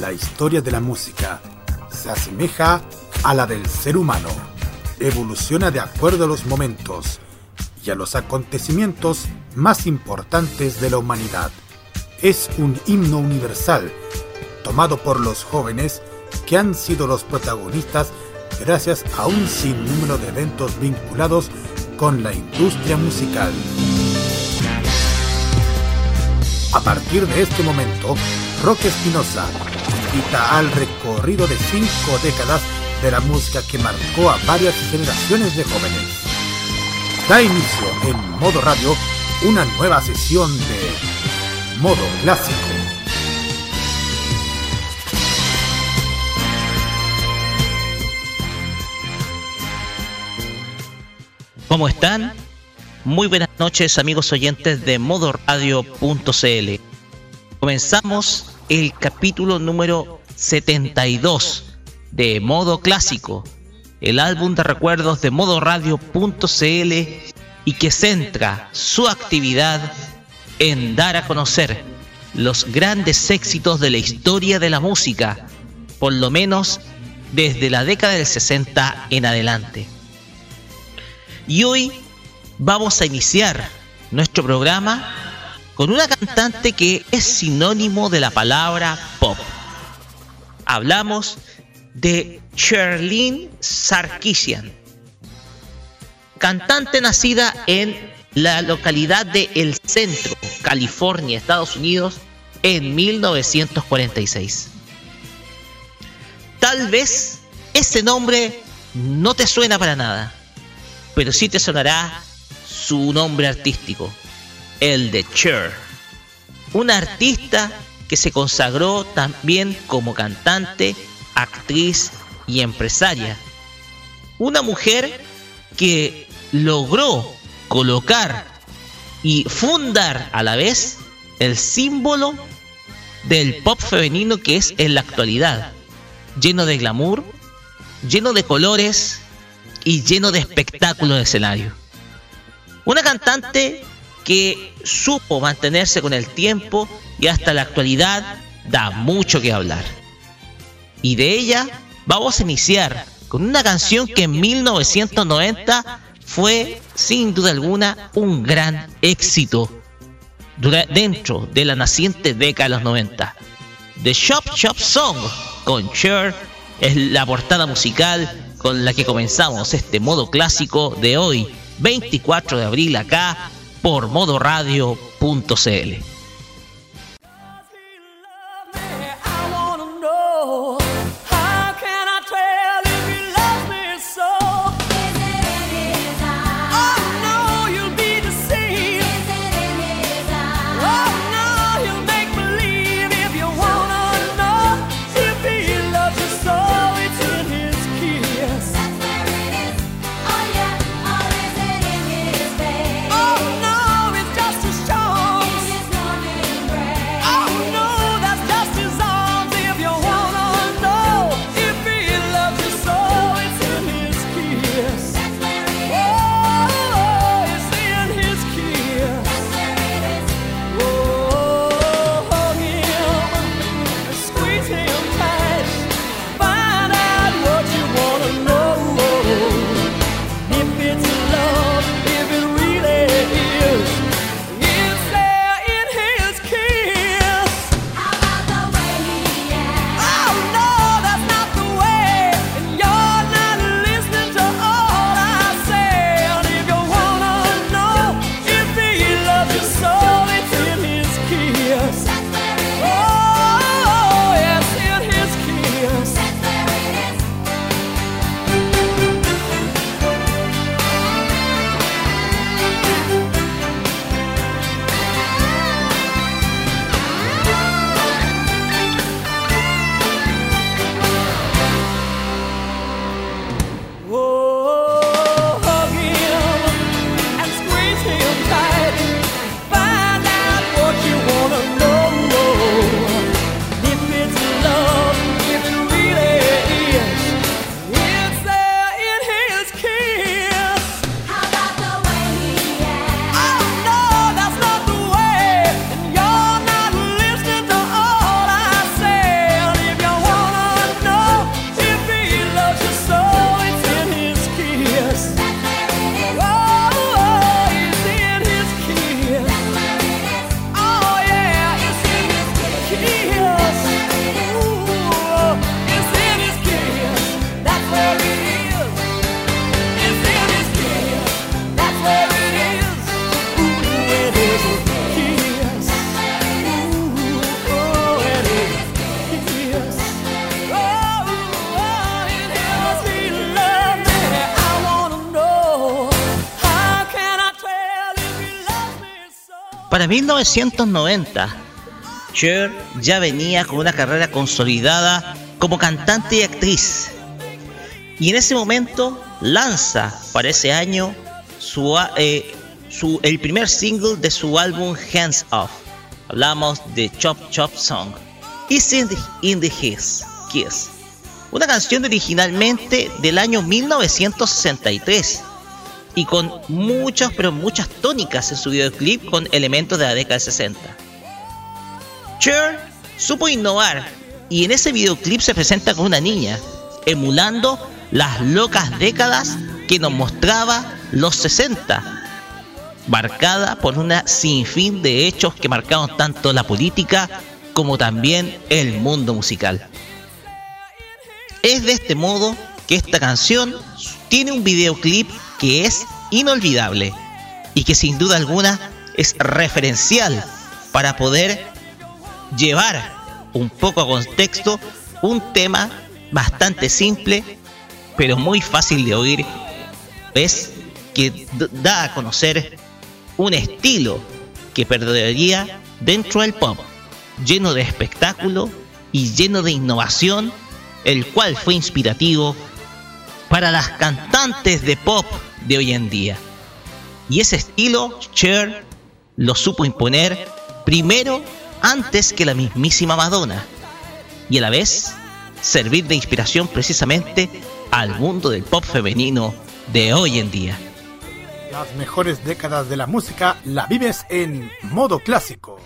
La historia de la música se asemeja a la del ser humano. Evoluciona de acuerdo a los momentos y a los acontecimientos más importantes de la humanidad. Es un himno universal, tomado por los jóvenes que han sido los protagonistas gracias a un sinnúmero de eventos vinculados con la industria musical. A partir de este momento, Roque Espinosa al recorrido de cinco décadas de la música que marcó a varias generaciones de jóvenes. Da inicio en modo radio una nueva sesión de modo clásico. ¿Cómo están? Muy buenas noches amigos oyentes de modoradio.cl. Comenzamos el capítulo número 72 de Modo Clásico, el álbum de recuerdos de modoradio.cl y que centra su actividad en dar a conocer los grandes éxitos de la historia de la música, por lo menos desde la década del 60 en adelante. Y hoy vamos a iniciar nuestro programa con una cantante que es sinónimo de la palabra pop. Hablamos de Sherlyn Sarkisian, cantante nacida en la localidad de El Centro, California, Estados Unidos, en 1946. Tal vez ese nombre no te suena para nada pero sí te sonará su nombre artístico, el de Cher. Una artista que se consagró también como cantante, actriz y empresaria. Una mujer que logró colocar y fundar a la vez el símbolo del pop femenino que es en la actualidad, lleno de glamour, lleno de colores, y lleno de espectáculos de escenario. Una cantante que supo mantenerse con el tiempo y hasta la actualidad da mucho que hablar. Y de ella vamos a iniciar con una canción que en 1990 fue sin duda alguna un gran éxito dentro de la naciente década de los 90. The Shop Shop Song con Cher es la portada musical con la que comenzamos este modo clásico de hoy, 24 de abril acá por modoradio.cl. 1990, Cher ya venía con una carrera consolidada como cantante y actriz. Y en ese momento lanza para ese año su, eh, el primer single de su álbum Hands Off. Hablamos de Chop Chop Song. Is in the, in Kiss. Una canción originalmente del año 1963 y con muchas, pero muchas tónicas en su videoclip con elementos de la década de 60. Cher supo innovar y en ese videoclip se presenta con una niña, emulando las locas décadas que nos mostraba los 60, marcada por una sinfín de hechos que marcaron tanto la política como también el mundo musical. Es de este modo que esta canción tiene un videoclip que es inolvidable y que sin duda alguna es referencial para poder llevar un poco a contexto un tema bastante simple pero muy fácil de oír es que da a conocer un estilo que perdería dentro del pop lleno de espectáculo y lleno de innovación el cual fue inspirativo para las cantantes de pop de hoy en día. Y ese estilo, Cher lo supo imponer primero antes que la mismísima Madonna, y a la vez servir de inspiración precisamente al mundo del pop femenino de hoy en día. Las mejores décadas de la música la vives en modo clásico.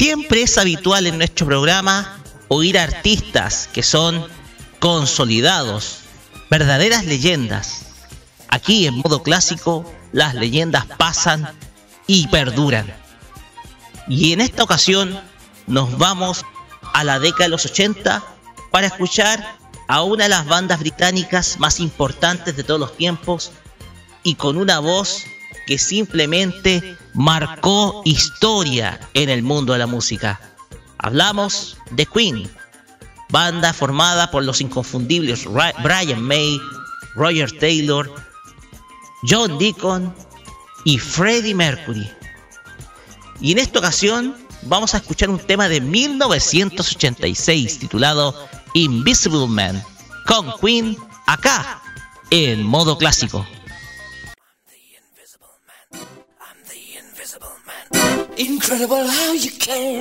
Siempre es habitual en nuestro programa oír artistas que son consolidados, verdaderas leyendas. Aquí en modo clásico las leyendas pasan y perduran. Y en esta ocasión nos vamos a la década de los 80 para escuchar a una de las bandas británicas más importantes de todos los tiempos y con una voz que simplemente marcó historia en el mundo de la música. Hablamos de Queen, banda formada por los inconfundibles Brian May, Roger Taylor, John Deacon y Freddie Mercury. Y en esta ocasión vamos a escuchar un tema de 1986 titulado Invisible Man con Queen acá en modo clásico. Incredible how you can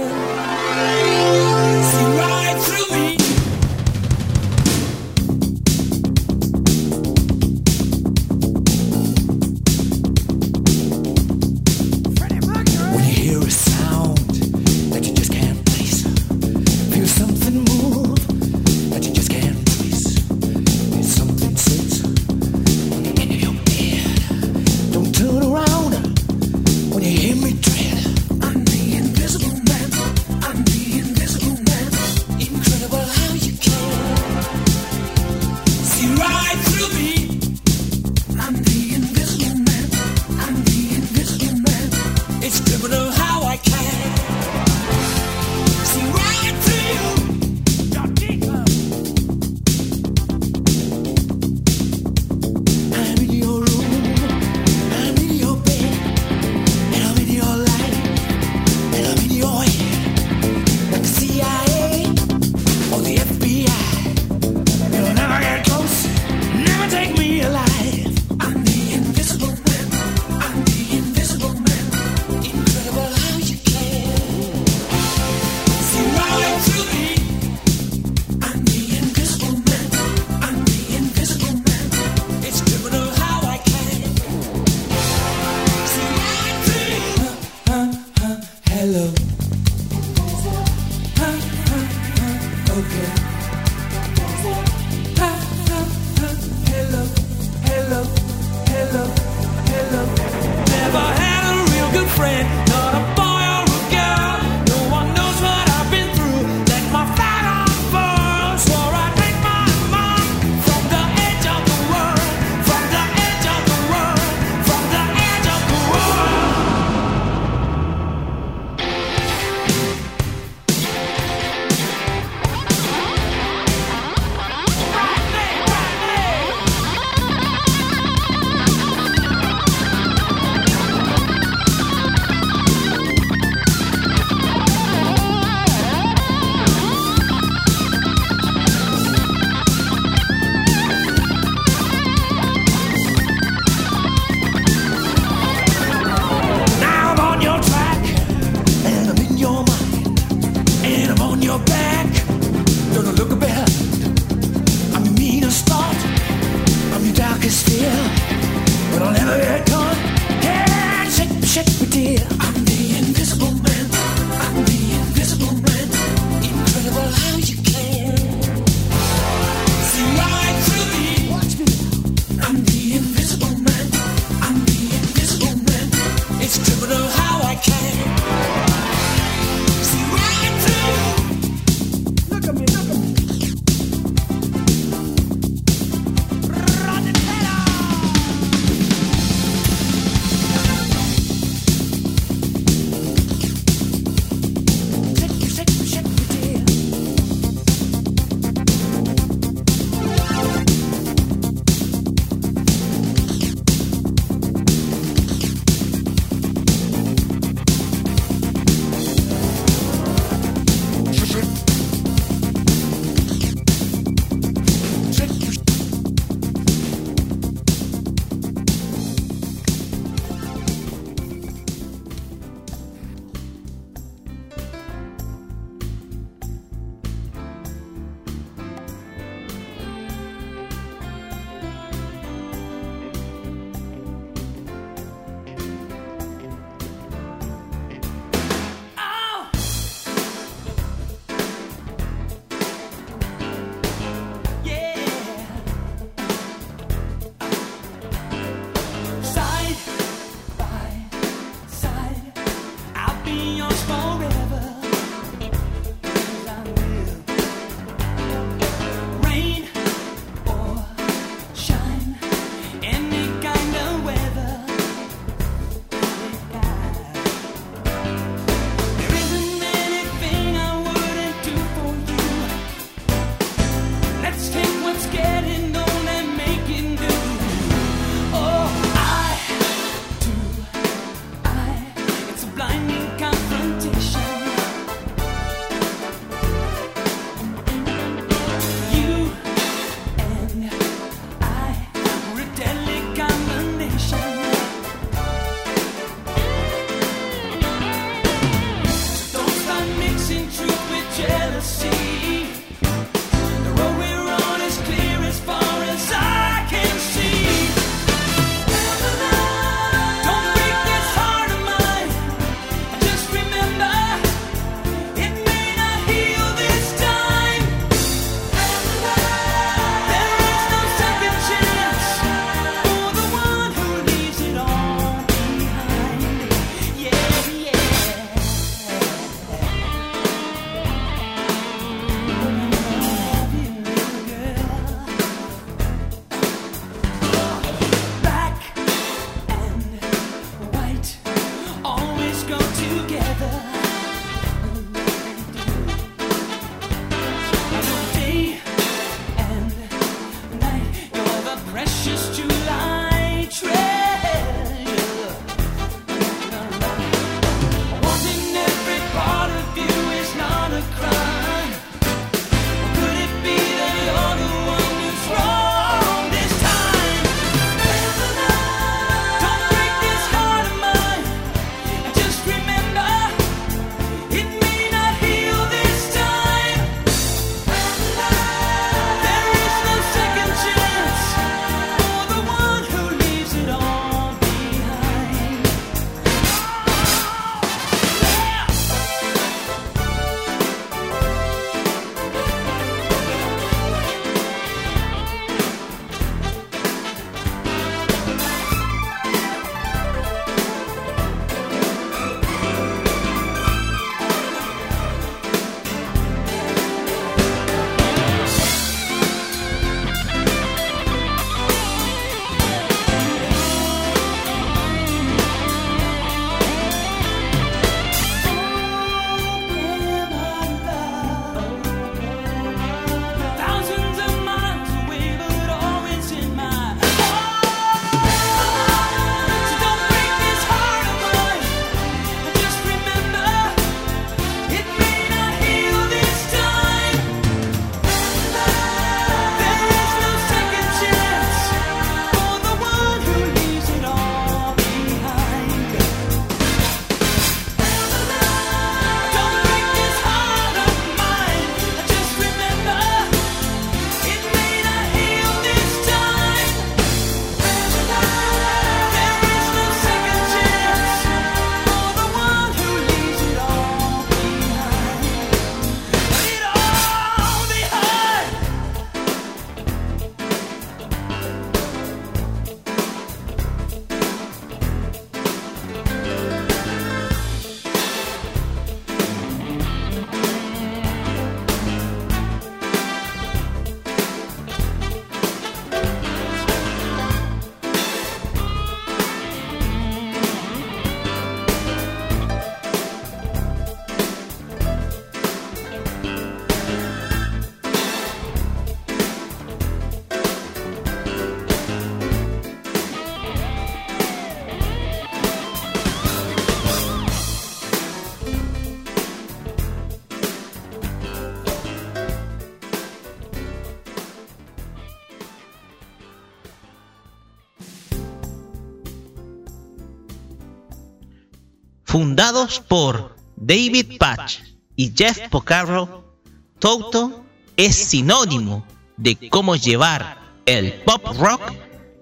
Fundados por David Patch y Jeff Porcaro, Toto es sinónimo de cómo llevar el pop rock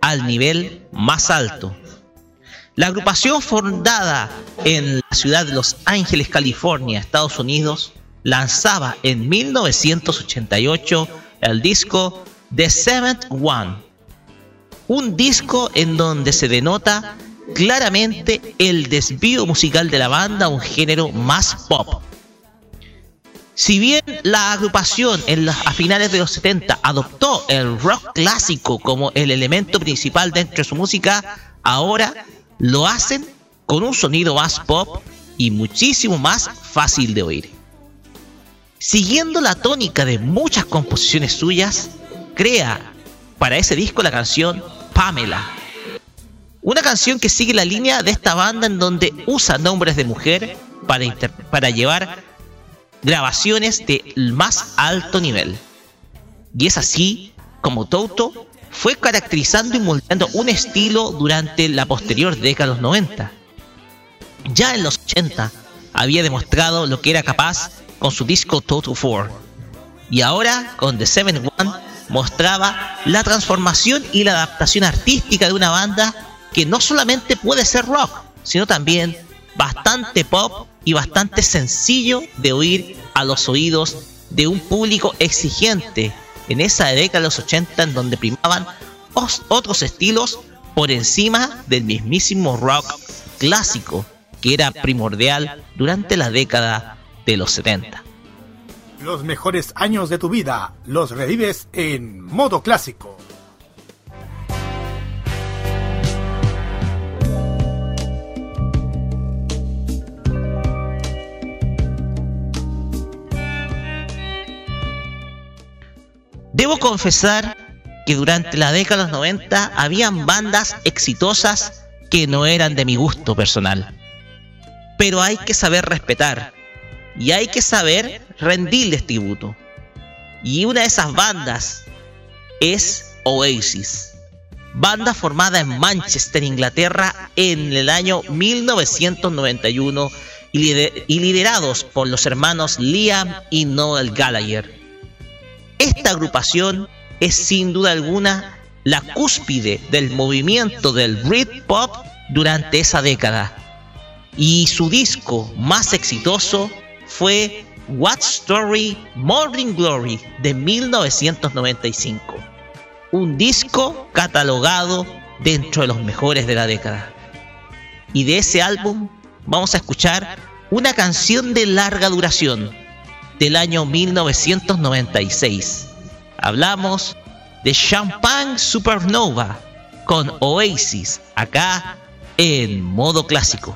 al nivel más alto. La agrupación fundada en la ciudad de Los Ángeles, California, Estados Unidos, lanzaba en 1988 el disco The Seventh One, un disco en donde se denota claramente el desvío musical de la banda a un género más pop. Si bien la agrupación en a finales de los 70 adoptó el rock clásico como el elemento principal dentro de su música, ahora lo hacen con un sonido más pop y muchísimo más fácil de oír. Siguiendo la tónica de muchas composiciones suyas, crea para ese disco la canción Pamela. Una canción que sigue la línea de esta banda en donde usa nombres de mujer para, para llevar grabaciones de más alto nivel. Y es así como Toto fue caracterizando y moldeando un estilo durante la posterior década de los 90. Ya en los 80 había demostrado lo que era capaz con su disco Toto 4. Y ahora con The Seven One mostraba la transformación y la adaptación artística de una banda que no solamente puede ser rock, sino también bastante pop y bastante sencillo de oír a los oídos de un público exigente en esa década de los 80 en donde primaban otros estilos por encima del mismísimo rock clásico que era primordial durante la década de los 70. Los mejores años de tu vida los revives en modo clásico. Debo confesar que durante la década de los 90 habían bandas exitosas que no eran de mi gusto personal. Pero hay que saber respetar y hay que saber rendirles tributo. Y una de esas bandas es Oasis, banda formada en Manchester, Inglaterra, en el año 1991 y liderados por los hermanos Liam y Noel Gallagher. Esta agrupación es sin duda alguna la cúspide del movimiento del Britpop durante esa década. Y su disco más exitoso fue What Story Morning Glory de 1995. Un disco catalogado dentro de los mejores de la década. Y de ese álbum vamos a escuchar una canción de larga duración del año 1996. Hablamos de Champagne Supernova con Oasis acá en modo clásico.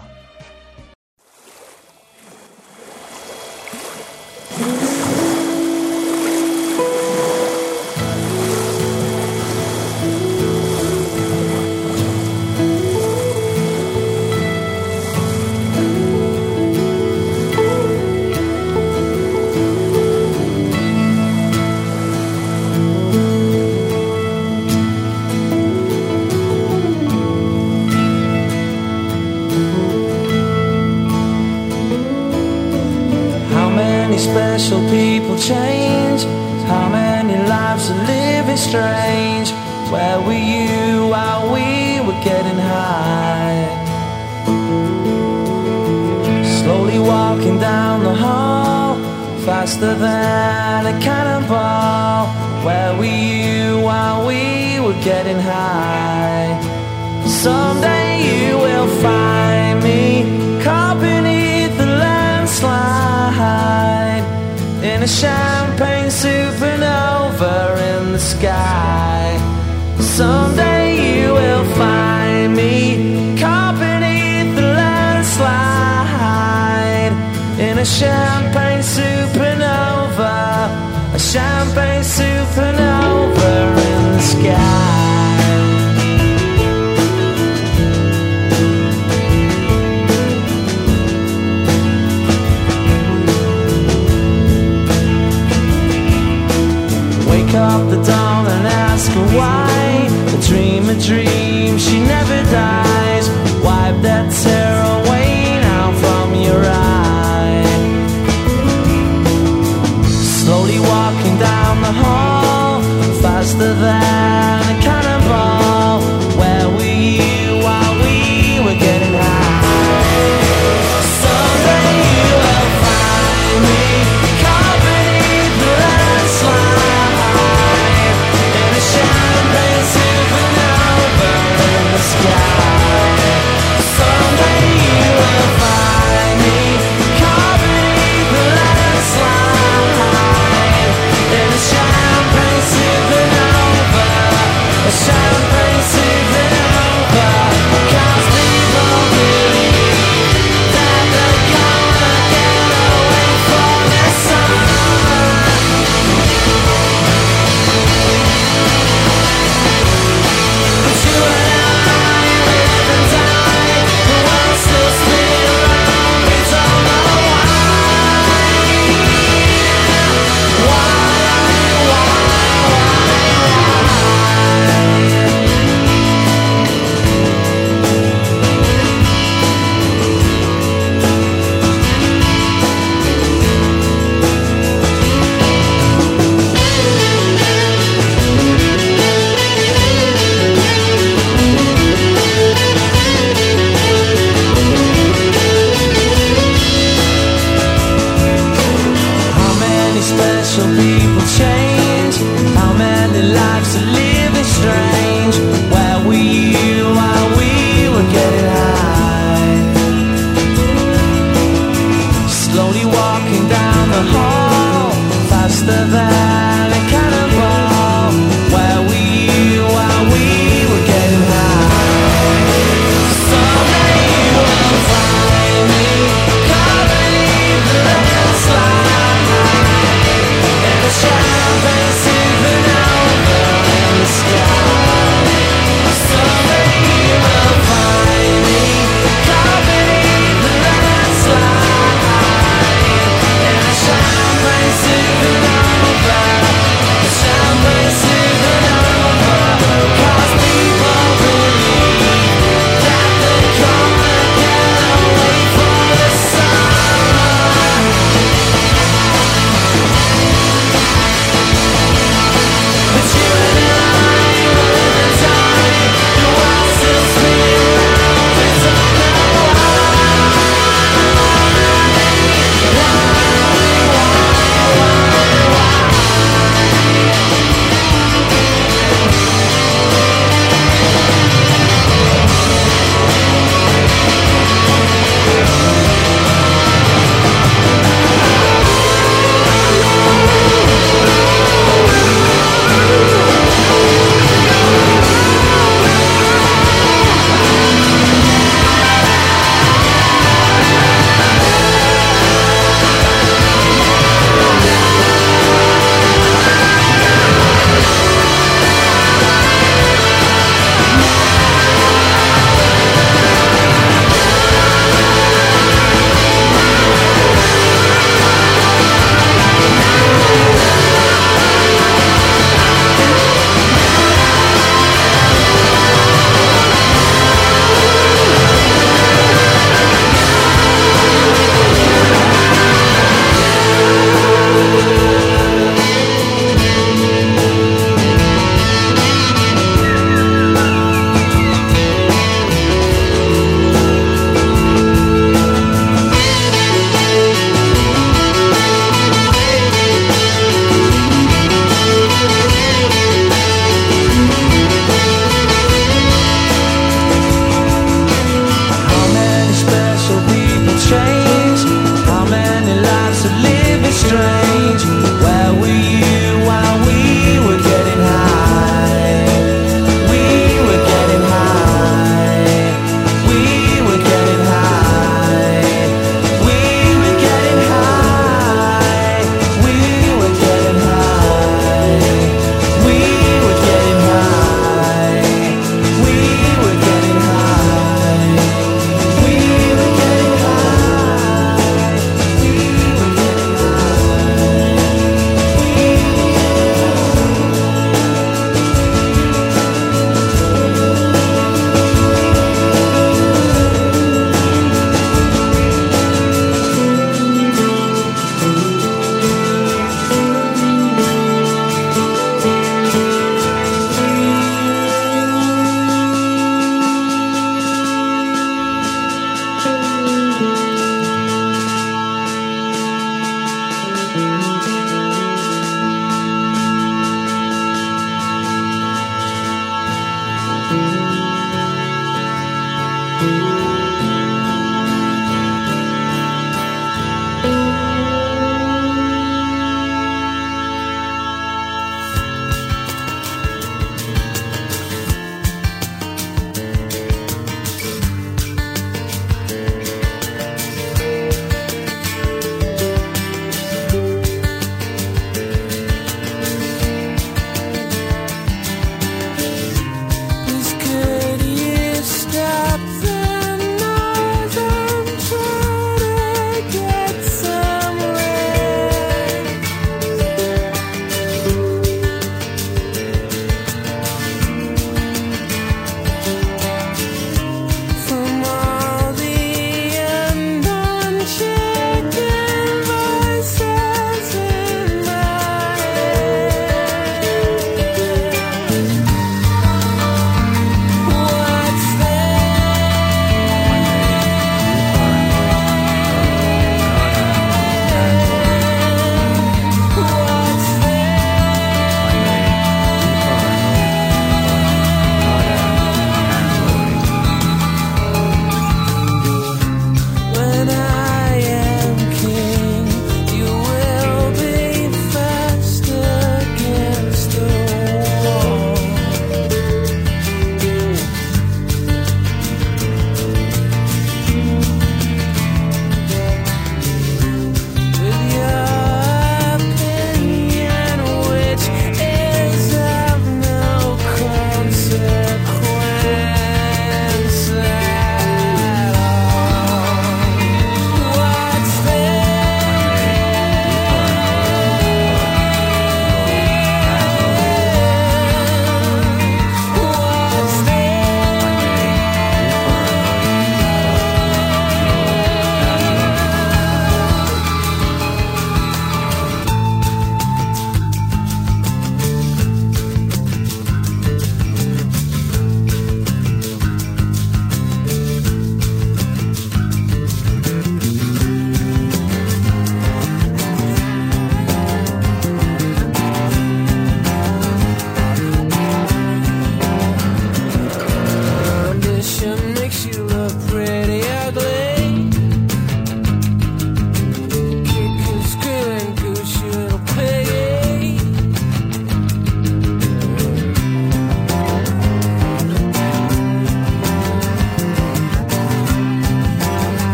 Faster than a cannonball. Where were you while we were getting high? Someday you will find me caught beneath the landslide in a champagne supernova in the sky. Someday you will find me caught beneath the landslide in a champagne supernova champagne supernova in the sky. Wake up the dawn and ask her why. A dream, a dream, she never dies. heart.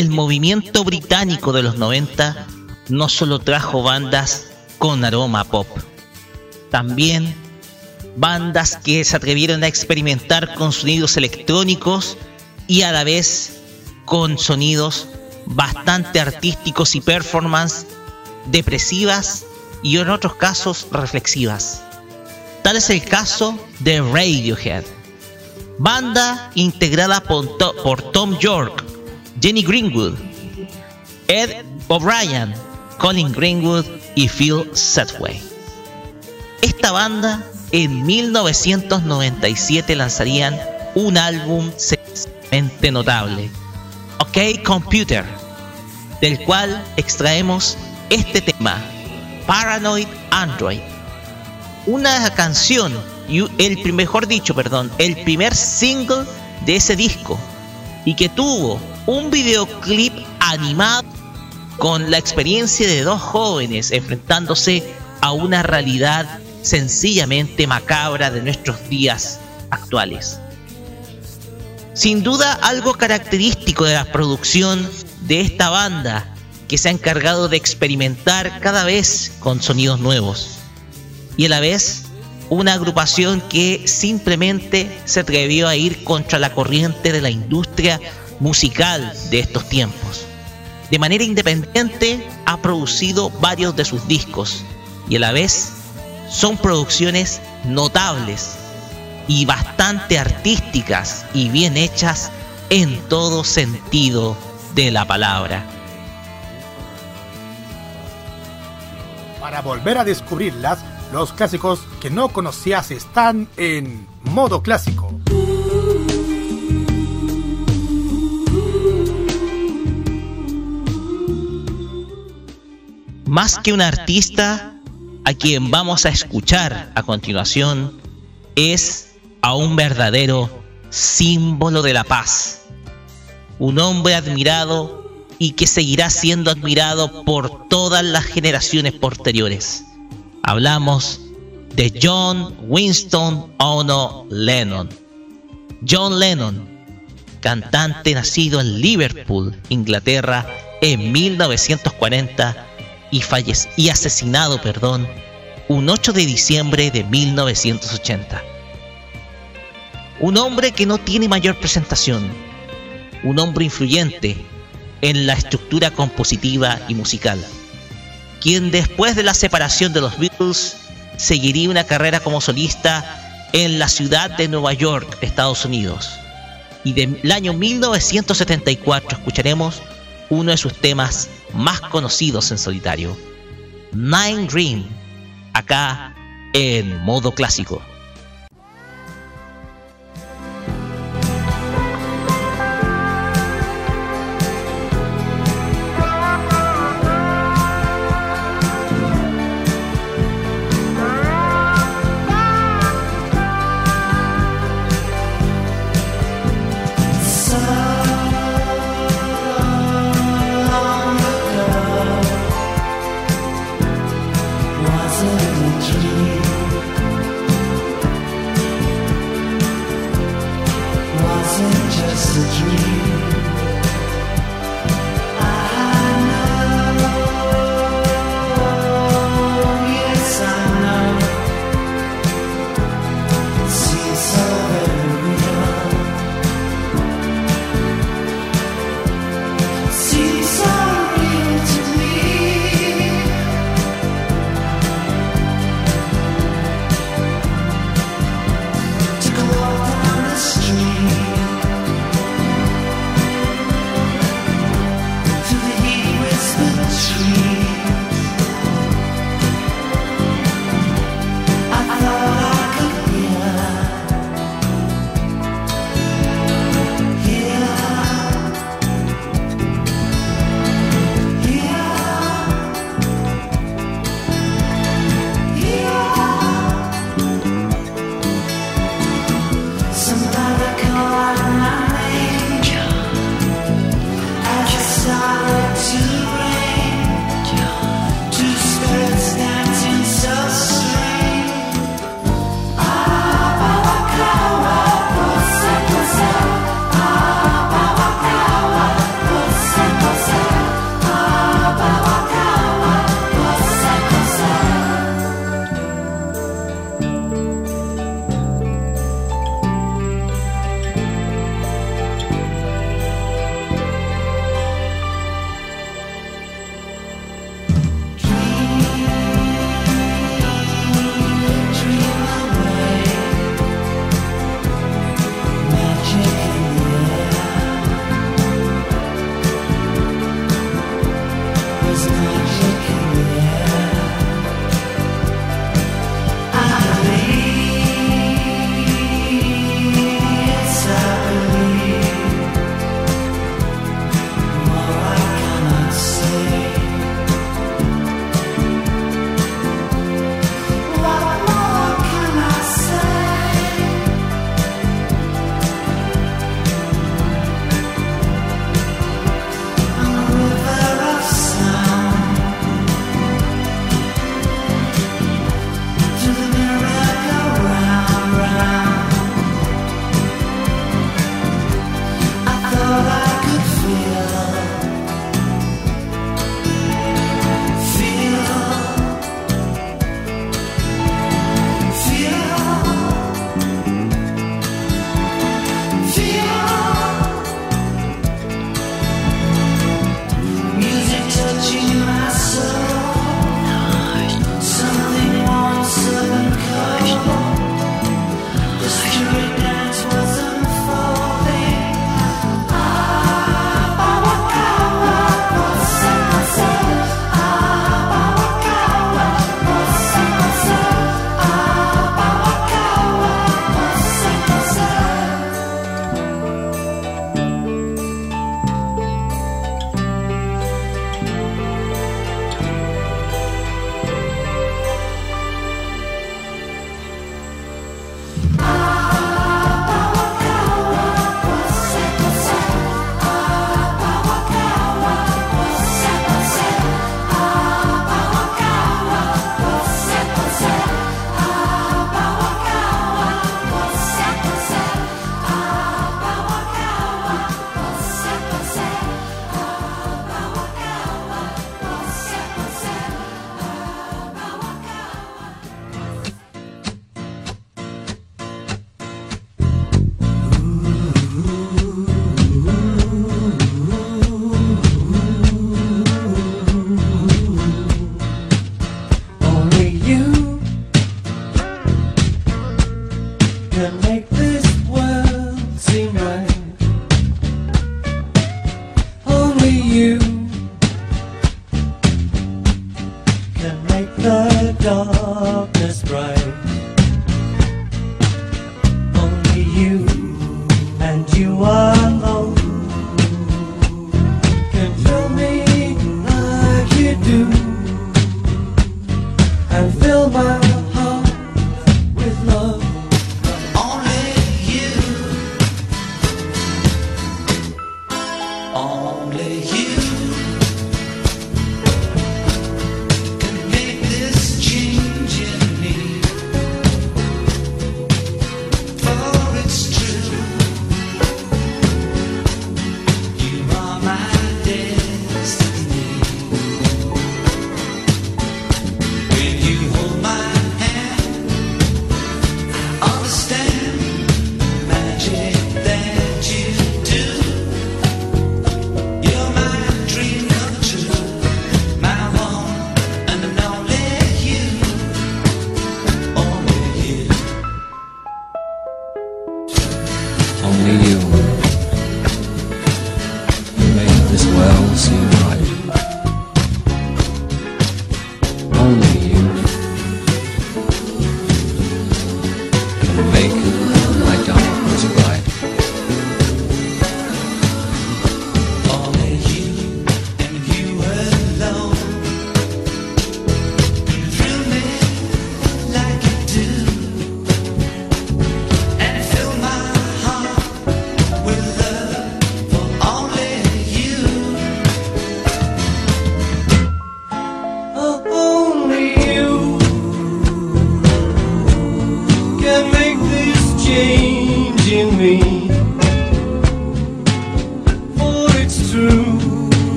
El movimiento británico de los 90 no solo trajo bandas con aroma pop, también bandas que se atrevieron a experimentar con sonidos electrónicos y a la vez con sonidos bastante artísticos y performance depresivas y en otros casos reflexivas. Tal es el caso de Radiohead, banda integrada por, Tom York, Jenny Greenwood, Ed O'Brien, Colin Greenwood y Phil Setway. Esta banda en 1997 lanzarían un álbum sencillamente notable, OK Computer, del cual extraemos este tema, Paranoid Android. Una canción, el mejor dicho, perdón, el primer single de ese disco, y que tuvo un videoclip animado con la experiencia de dos jóvenes enfrentándose a una realidad sencillamente macabra de nuestros días actuales. Sin duda algo característico de la producción de esta banda que se ha encargado de experimentar cada vez con sonidos nuevos y a la vez una agrupación que simplemente se atrevió a ir contra la corriente de la industria musical de estos tiempos. De manera independiente ha producido varios de sus discos y a la vez son producciones notables y bastante artísticas y bien hechas en todo sentido de la palabra. Para volver a descubrirlas, los clásicos que no conocías están en modo clásico. Más que un artista, a quien vamos a escuchar a continuación es a un verdadero símbolo de la paz. Un hombre admirado y que seguirá siendo admirado por todas las generaciones posteriores. Hablamos de John Winston Ono Lennon. John Lennon, cantante nacido en Liverpool, Inglaterra, en 1940 y, y asesinado, perdón, un 8 de diciembre de 1980. Un hombre que no tiene mayor presentación, un hombre influyente en la estructura compositiva y musical, quien después de la separación de los Beatles seguiría una carrera como solista en la ciudad de Nueva York, Estados Unidos. Y del año 1974 escucharemos uno de sus temas más conocidos en solitario, Nine Green, acá en modo clásico.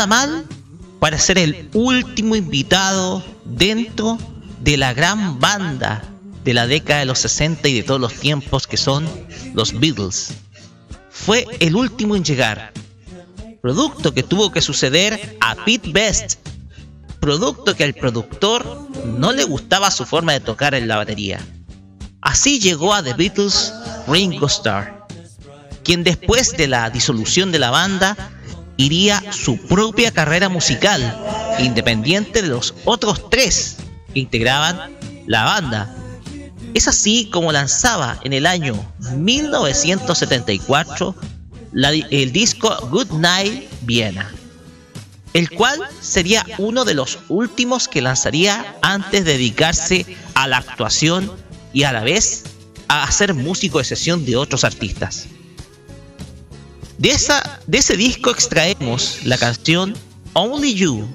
Nada mal para ser el último invitado dentro de la gran banda de la década de los 60 y de todos los tiempos que son los Beatles. Fue el último en llegar. Producto que tuvo que suceder a Pete Best. Producto que al productor no le gustaba su forma de tocar en la batería. Así llegó a The Beatles Ringo Starr, quien después de la disolución de la banda iría su propia carrera musical, independiente de los otros tres que integraban la banda. Es así como lanzaba en el año 1974 el disco Good Night Viena, el cual sería uno de los últimos que lanzaría antes de dedicarse a la actuación y a la vez a hacer músico de sesión de otros artistas. De, esa, de ese disco extraemos la canción Only You,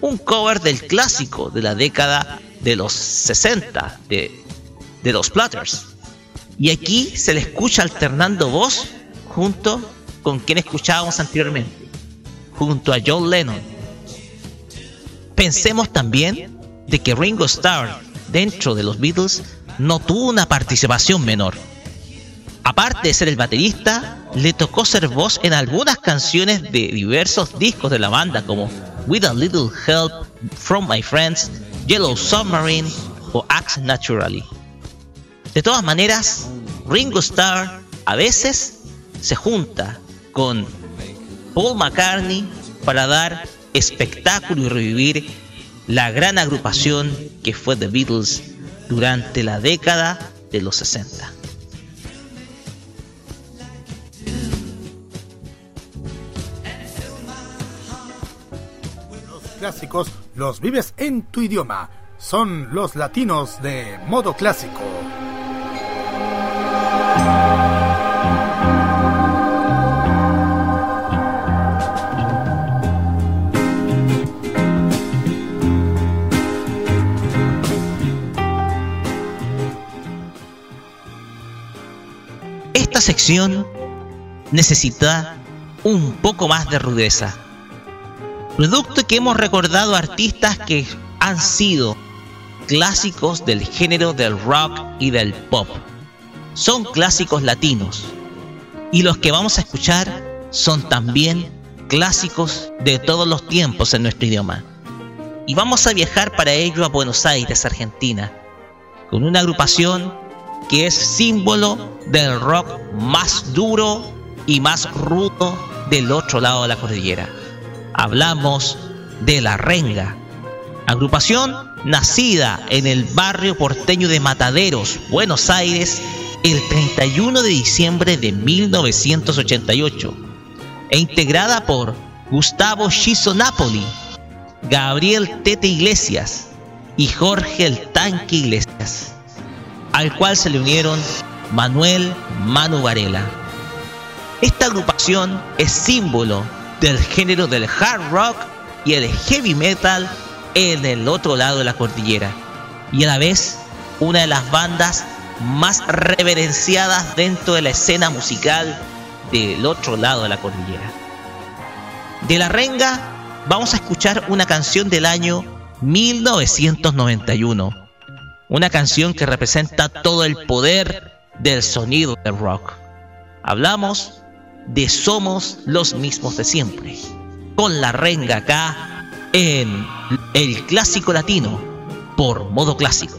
un cover del clásico de la década de los 60 de, de los Platters. Y aquí se le escucha alternando voz junto con quien escuchábamos anteriormente, junto a John Lennon. Pensemos también de que Ringo Starr dentro de los Beatles no tuvo una participación menor Aparte de ser el baterista, le tocó ser voz en algunas canciones de diversos discos de la banda como With a Little Help from My Friends, Yellow Submarine o Act Naturally. De todas maneras, Ringo Starr a veces se junta con Paul McCartney para dar espectáculo y revivir la gran agrupación que fue The Beatles durante la década de los 60. Clásicos los vives en tu idioma. Son los latinos de modo clásico. Esta sección necesita un poco más de rudeza producto que hemos recordado artistas que han sido clásicos del género del rock y del pop. Son clásicos latinos. Y los que vamos a escuchar son también clásicos de todos los tiempos en nuestro idioma. Y vamos a viajar para ello a Buenos Aires, Argentina, con una agrupación que es símbolo del rock más duro y más rudo del otro lado de la cordillera hablamos de La Renga, agrupación nacida en el barrio porteño de Mataderos, Buenos Aires, el 31 de diciembre de 1988, e integrada por Gustavo Shizo Napoli, Gabriel Tete Iglesias y Jorge el Tanque Iglesias, al cual se le unieron Manuel Manu Varela. Esta agrupación es símbolo del género del hard rock y el heavy metal en el otro lado de la cordillera. Y a la vez una de las bandas más reverenciadas dentro de la escena musical del otro lado de la cordillera. De la renga vamos a escuchar una canción del año 1991. Una canción que representa todo el poder del sonido del rock. Hablamos de Somos los mismos de siempre, con la renga acá en el clásico latino por modo clásico.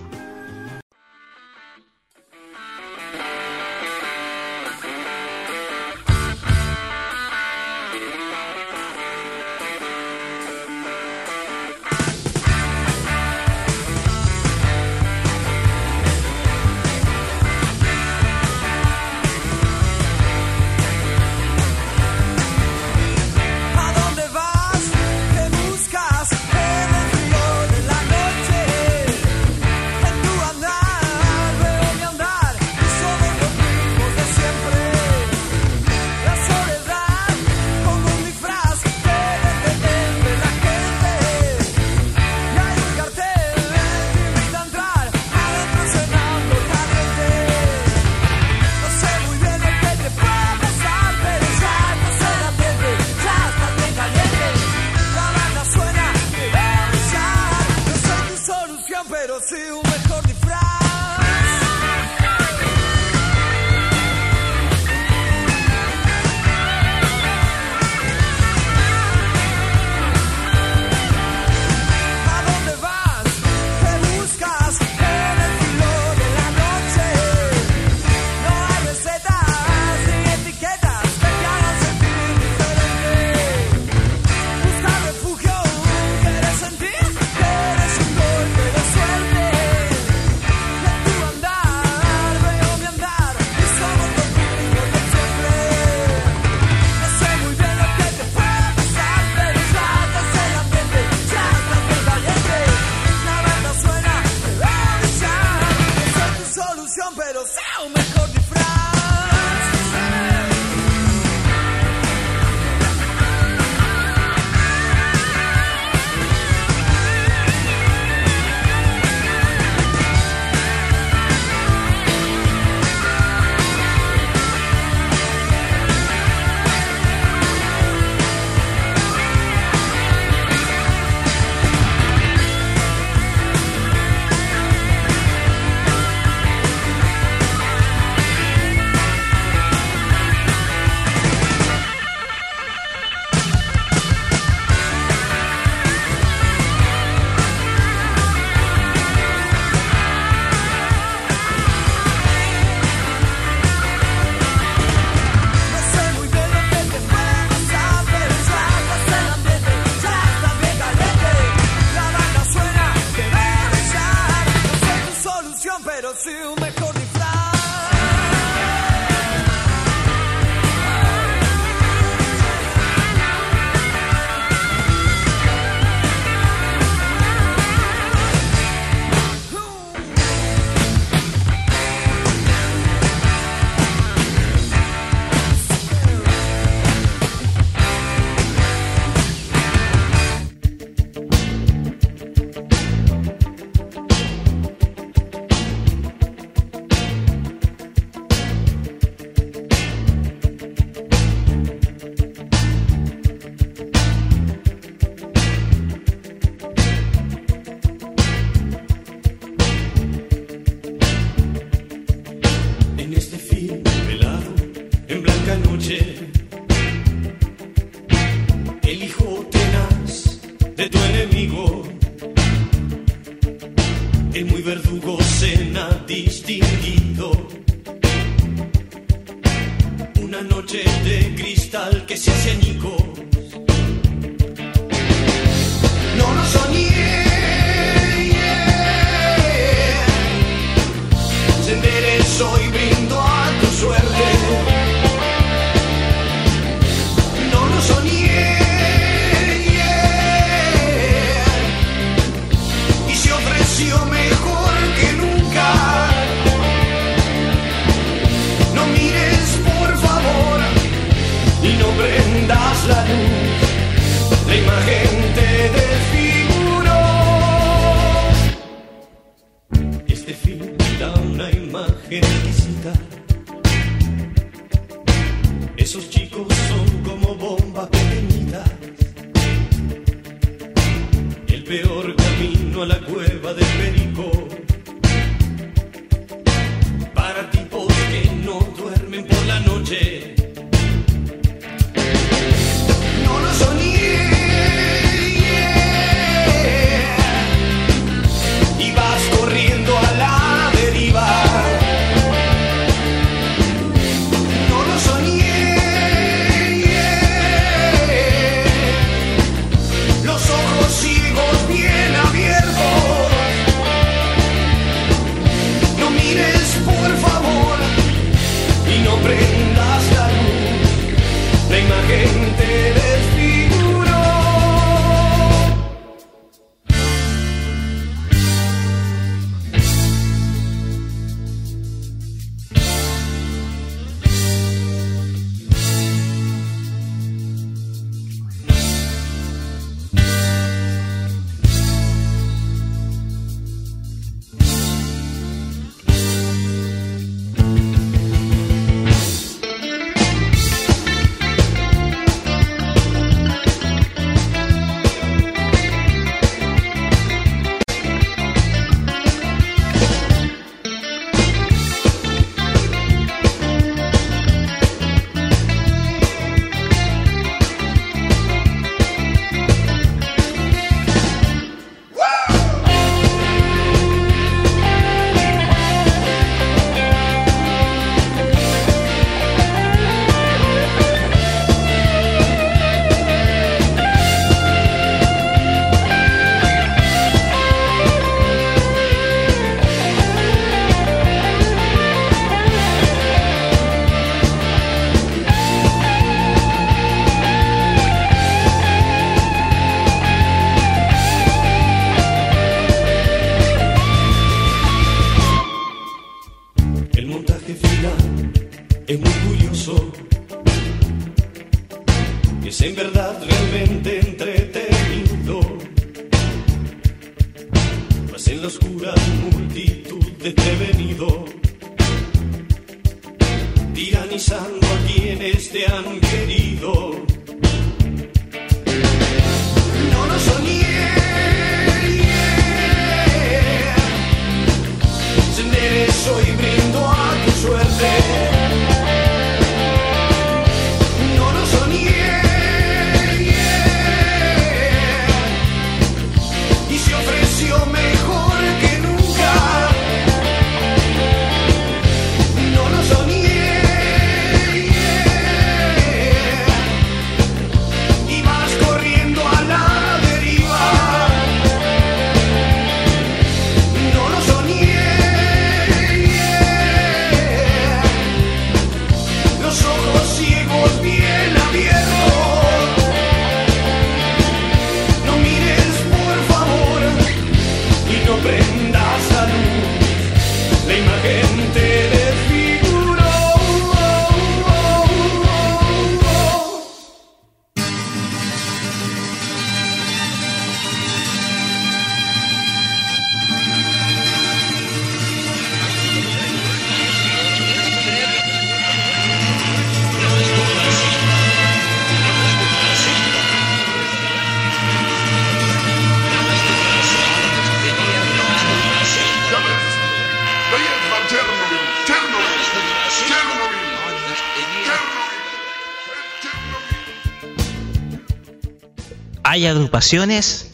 Hay agrupaciones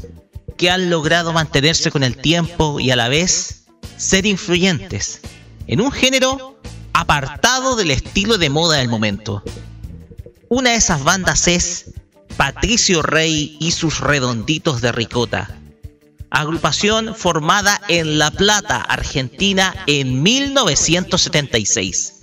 que han logrado mantenerse con el tiempo y a la vez ser influyentes en un género apartado del estilo de moda del momento. Una de esas bandas es Patricio Rey y sus redonditos de ricota, agrupación formada en La Plata, Argentina, en 1976.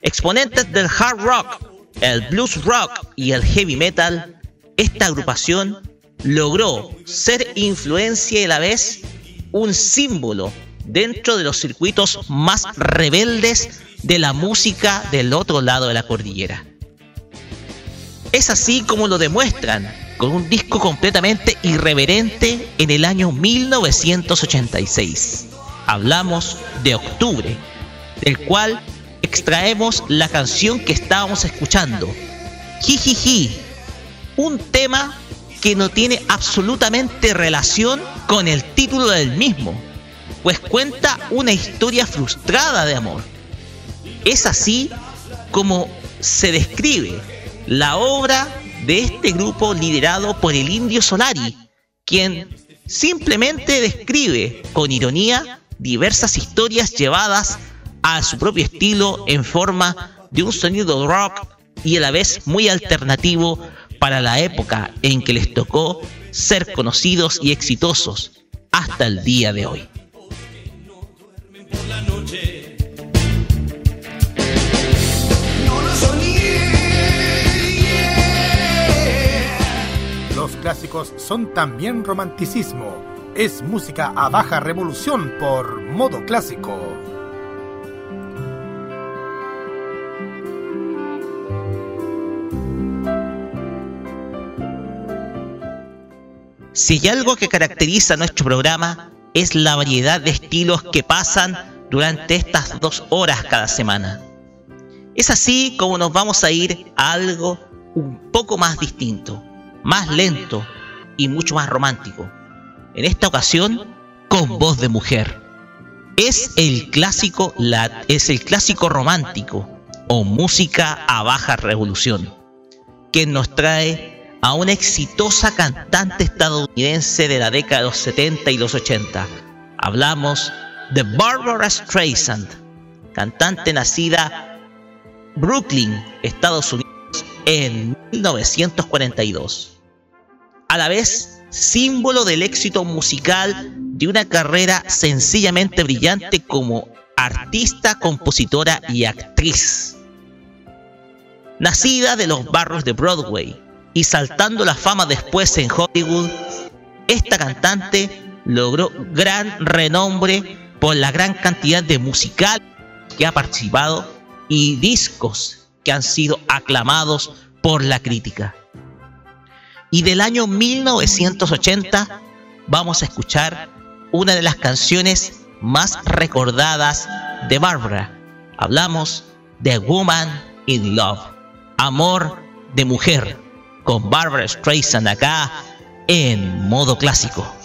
Exponentes del hard rock, el blues rock y el heavy metal, esta agrupación logró ser influencia y a la vez un símbolo dentro de los circuitos más rebeldes de la música del otro lado de la cordillera. Es así como lo demuestran con un disco completamente irreverente en el año 1986. Hablamos de Octubre, del cual extraemos la canción que estábamos escuchando, Jijiji, un tema que no tiene absolutamente relación con el título del mismo, pues cuenta una historia frustrada de amor. Es así como se describe la obra de este grupo liderado por el indio Solari, quien simplemente describe con ironía diversas historias llevadas a su propio estilo en forma de un sonido rock y a la vez muy alternativo para la época en que les tocó ser conocidos y exitosos hasta el día de hoy. Los clásicos son también romanticismo. Es música a baja revolución por modo clásico. Si hay algo que caracteriza nuestro programa es la variedad de estilos que pasan durante estas dos horas cada semana. Es así como nos vamos a ir a algo un poco más distinto, más lento y mucho más romántico. En esta ocasión, con voz de mujer. Es el clásico, es el clásico romántico o música a baja revolución, que nos trae a una exitosa cantante estadounidense de la década de los 70 y los 80. Hablamos de Barbara Streisand, cantante nacida Brooklyn, Estados Unidos, en 1942. A la vez, símbolo del éxito musical de una carrera sencillamente brillante como artista, compositora y actriz. Nacida de los barrios de Broadway, y saltando la fama después en Hollywood, esta cantante logró gran renombre por la gran cantidad de musical que ha participado y discos que han sido aclamados por la crítica. Y del año 1980 vamos a escuchar una de las canciones más recordadas de Barbara. Hablamos de Woman in Love, amor de mujer con Barbara Streisand acá en modo clásico.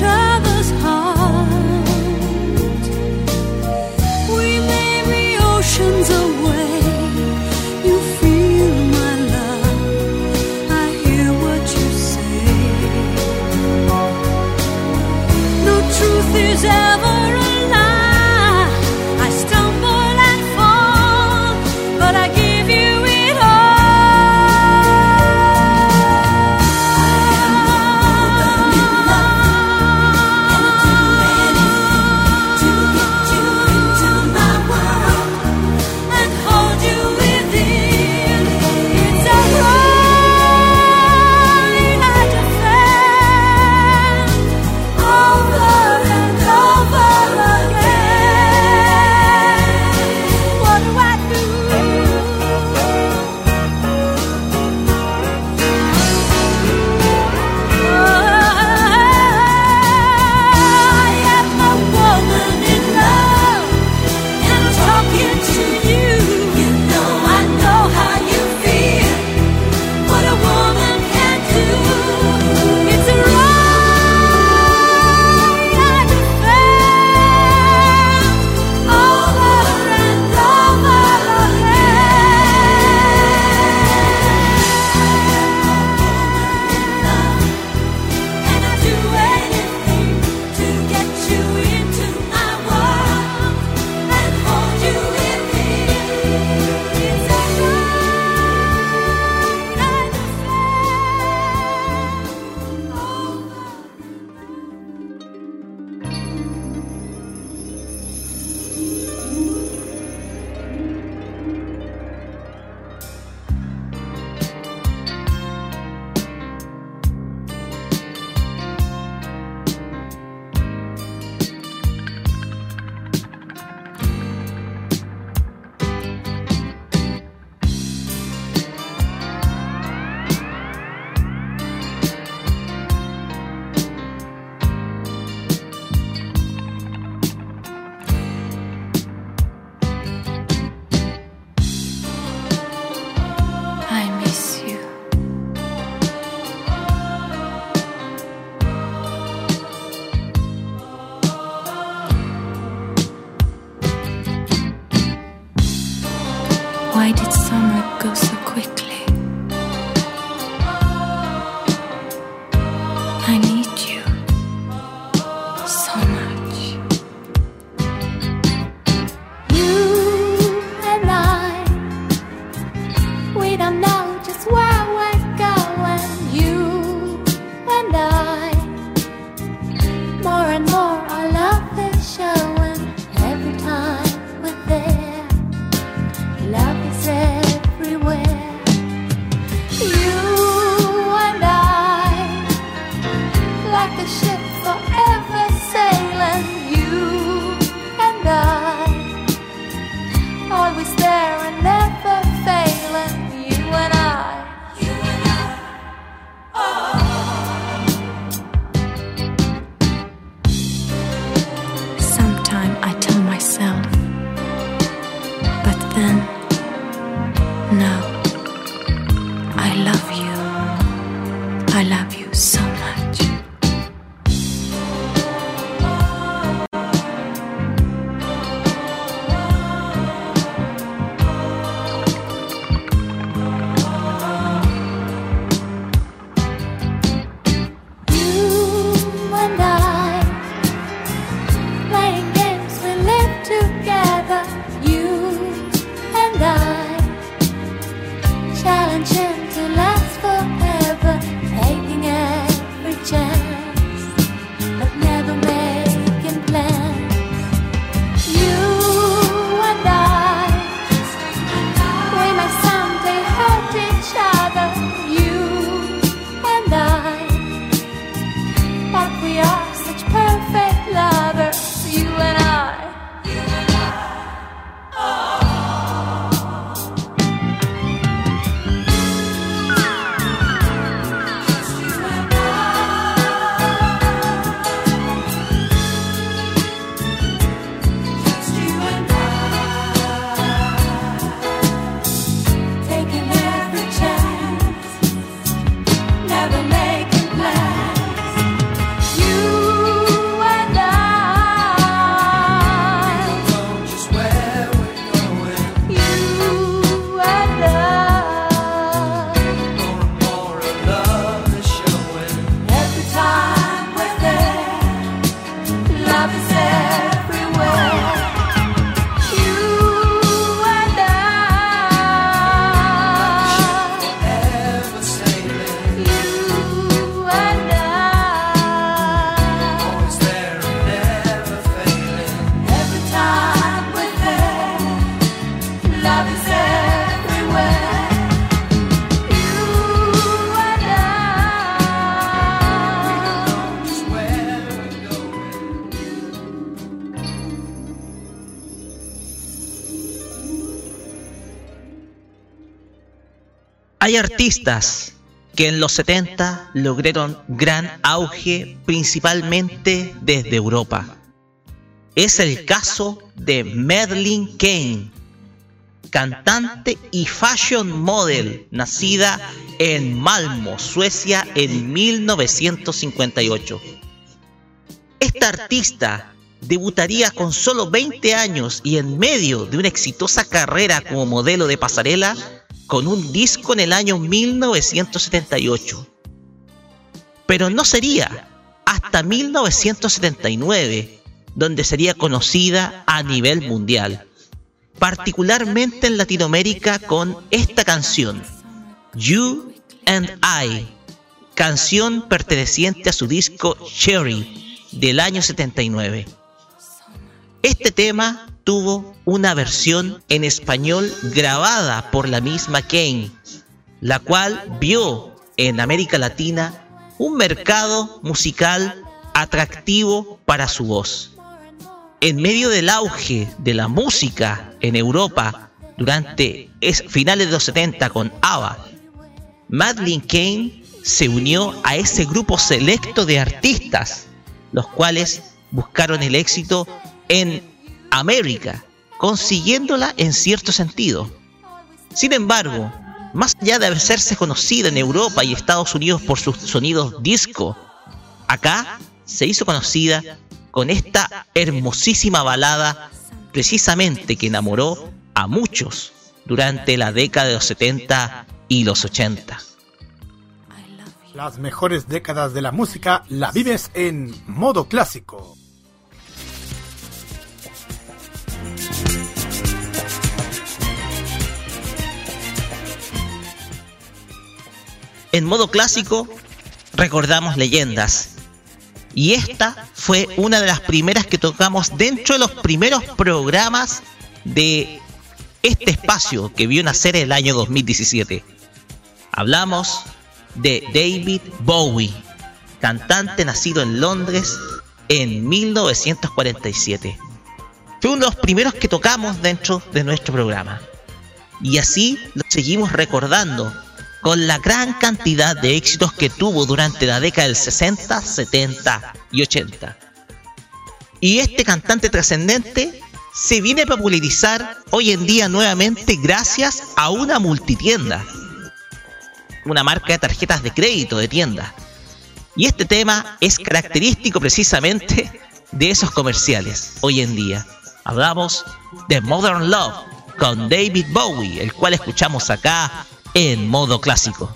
try. Hay artistas que en los 70 lograron gran auge principalmente desde Europa. Es el caso de Madeline Kane, cantante y fashion model, nacida en Malmo, Suecia, en 1958. Esta artista debutaría con solo 20 años y en medio de una exitosa carrera como modelo de pasarela con un disco en el año 1978. Pero no sería hasta 1979 donde sería conocida a nivel mundial, particularmente en Latinoamérica con esta canción, You and I, canción perteneciente a su disco Cherry del año 79. Este tema tuvo una versión en español grabada por la misma Kane, la cual vio en América Latina un mercado musical atractivo para su voz. En medio del auge de la música en Europa durante finales de los 70 con ABBA, Madeleine Kane se unió a ese grupo selecto de artistas, los cuales buscaron el éxito en América, consiguiéndola en cierto sentido. Sin embargo, más allá de hacerse conocida en Europa y Estados Unidos por sus sonidos disco, acá se hizo conocida con esta hermosísima balada precisamente que enamoró a muchos durante la década de los 70 y los 80. Las mejores décadas de la música la vives en modo clásico. En modo clásico recordamos leyendas. Y esta fue una de las primeras que tocamos dentro de los primeros programas de este espacio que vio nacer el año 2017. Hablamos de David Bowie, cantante nacido en Londres en 1947. Fue uno de los primeros que tocamos dentro de nuestro programa. Y así lo seguimos recordando con la gran cantidad de éxitos que tuvo durante la década del 60, 70 y 80. Y este cantante trascendente se viene a popularizar hoy en día nuevamente gracias a una multitienda, una marca de tarjetas de crédito de tienda. Y este tema es característico precisamente de esos comerciales hoy en día. Hablamos de Modern Love con David Bowie, el cual escuchamos acá en modo clásico.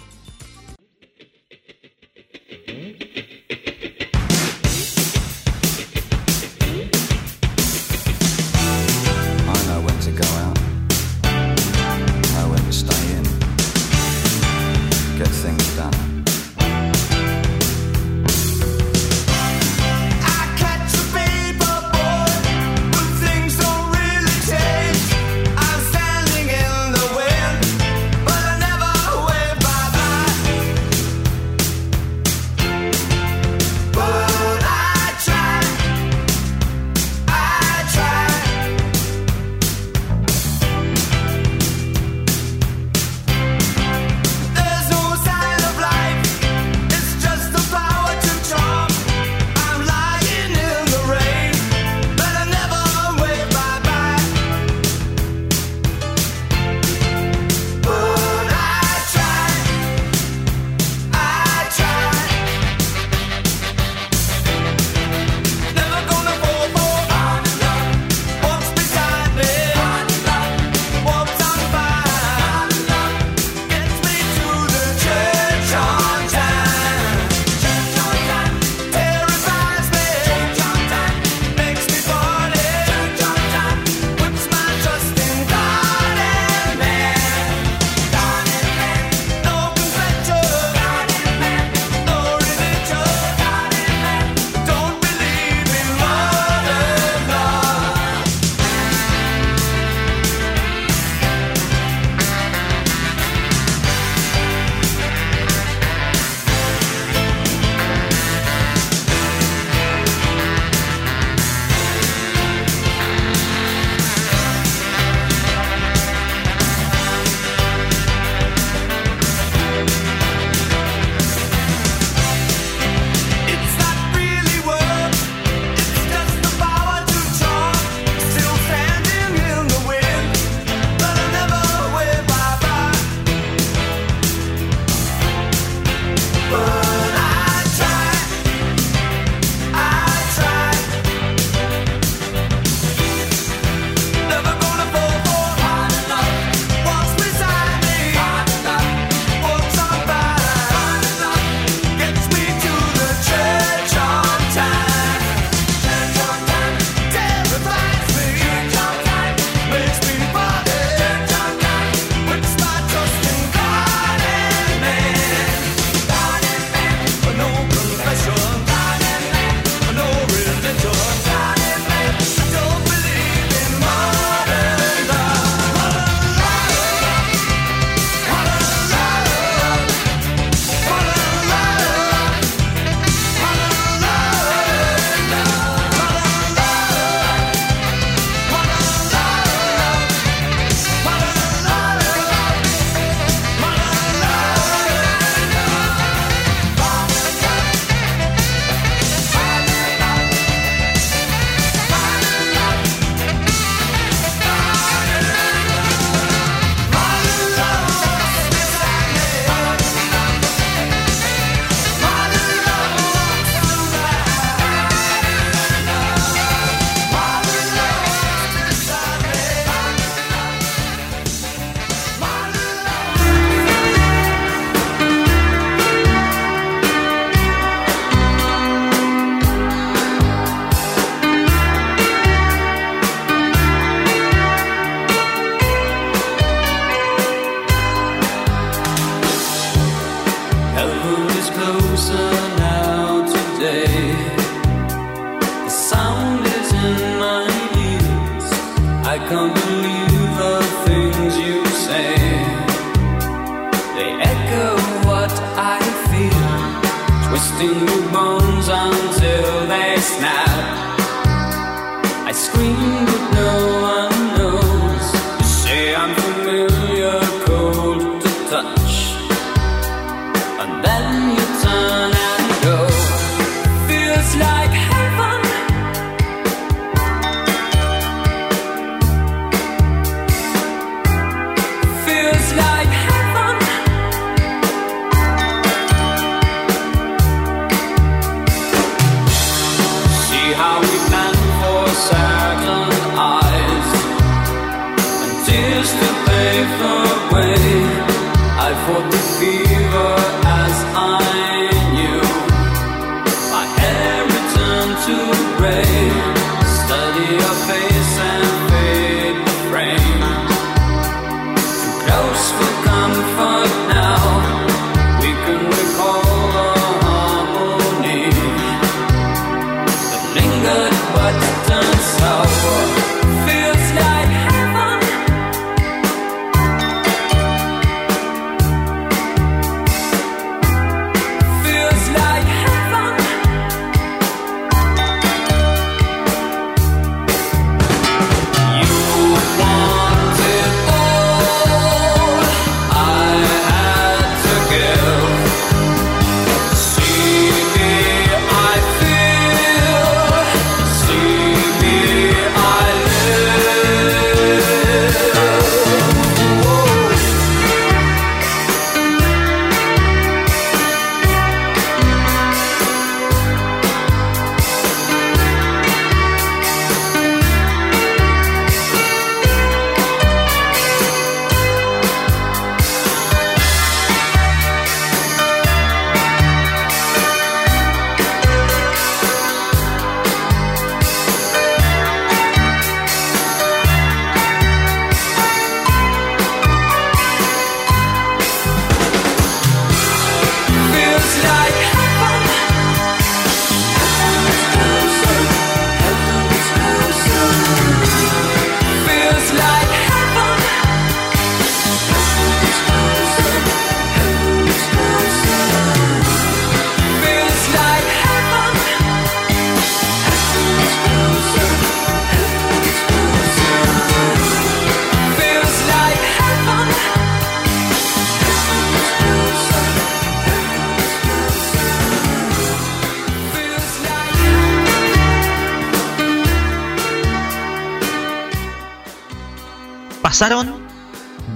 Pasaron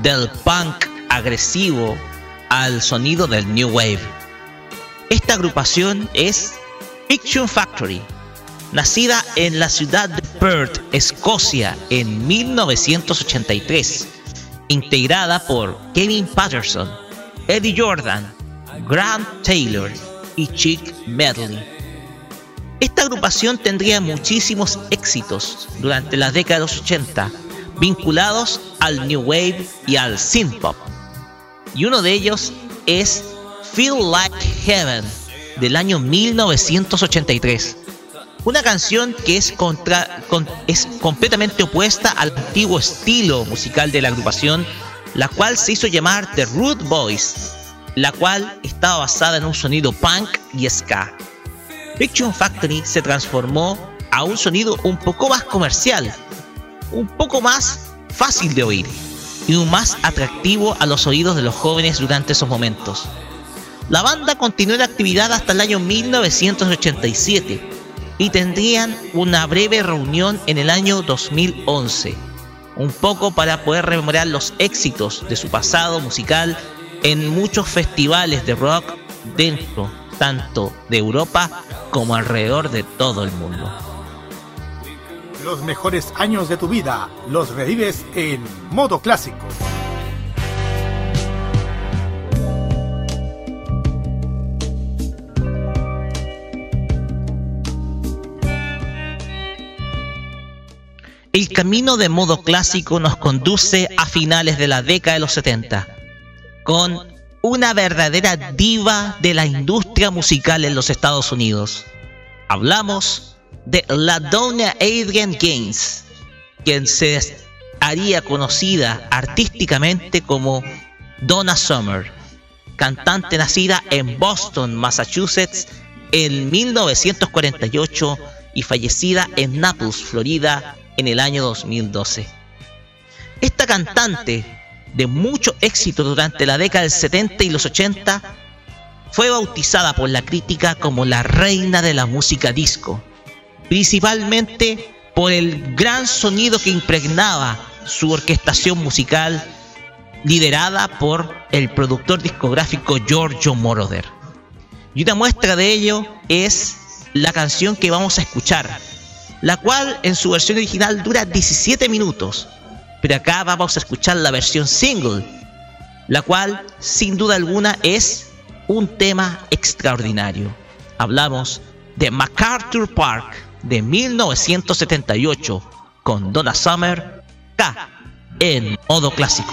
del punk agresivo al sonido del New Wave. Esta agrupación es Fiction Factory, nacida en la ciudad de Perth, Escocia, en 1983, integrada por Kevin Patterson, Eddie Jordan, Grant Taylor y Chick Medley. Esta agrupación tendría muchísimos éxitos durante la década de los 80 vinculados al New Wave y al Synth Pop. Y uno de ellos es Feel Like Heaven del año 1983. Una canción que es, completamente opuesta al antiguo estilo musical de la agrupación, la cual se hizo llamar The Root Boys, la cual estaba basada en un sonido punk y ska. Fiction Factory se transformó a un sonido un poco más comercial, un poco más fácil de oír y un más atractivo a los oídos de los jóvenes durante esos momentos. La banda continuó en actividad hasta el año 1987 y tendrían una breve reunión en el año 2011, un poco para poder rememorar los éxitos de su pasado musical en muchos festivales de rock dentro tanto de Europa como alrededor de todo el mundo. Los mejores años de tu vida los revives en modo clásico. El camino de modo clásico nos conduce a finales de la década de los 70, con una verdadera diva de la industria musical en los Estados Unidos. Hablamos de la Donna Adrian Gaines, quien se haría conocida artísticamente como Donna Summer, cantante nacida en Boston, Massachusetts, en 1948 y fallecida en Naples, Florida, en el año 2012. Esta cantante, de mucho éxito durante la década del 70 y los 80, fue bautizada por la crítica como la reina de la música disco principalmente por el gran sonido que impregnaba su orquestación musical liderada por el productor discográfico Giorgio Moroder. Y una muestra de ello es la canción que vamos a escuchar, la cual en su versión original dura 17 minutos, pero acá vamos a escuchar la versión single, la cual sin duda alguna es un tema extraordinario. Hablamos de MacArthur Park de 1978 con Donna Summer K en modo clásico.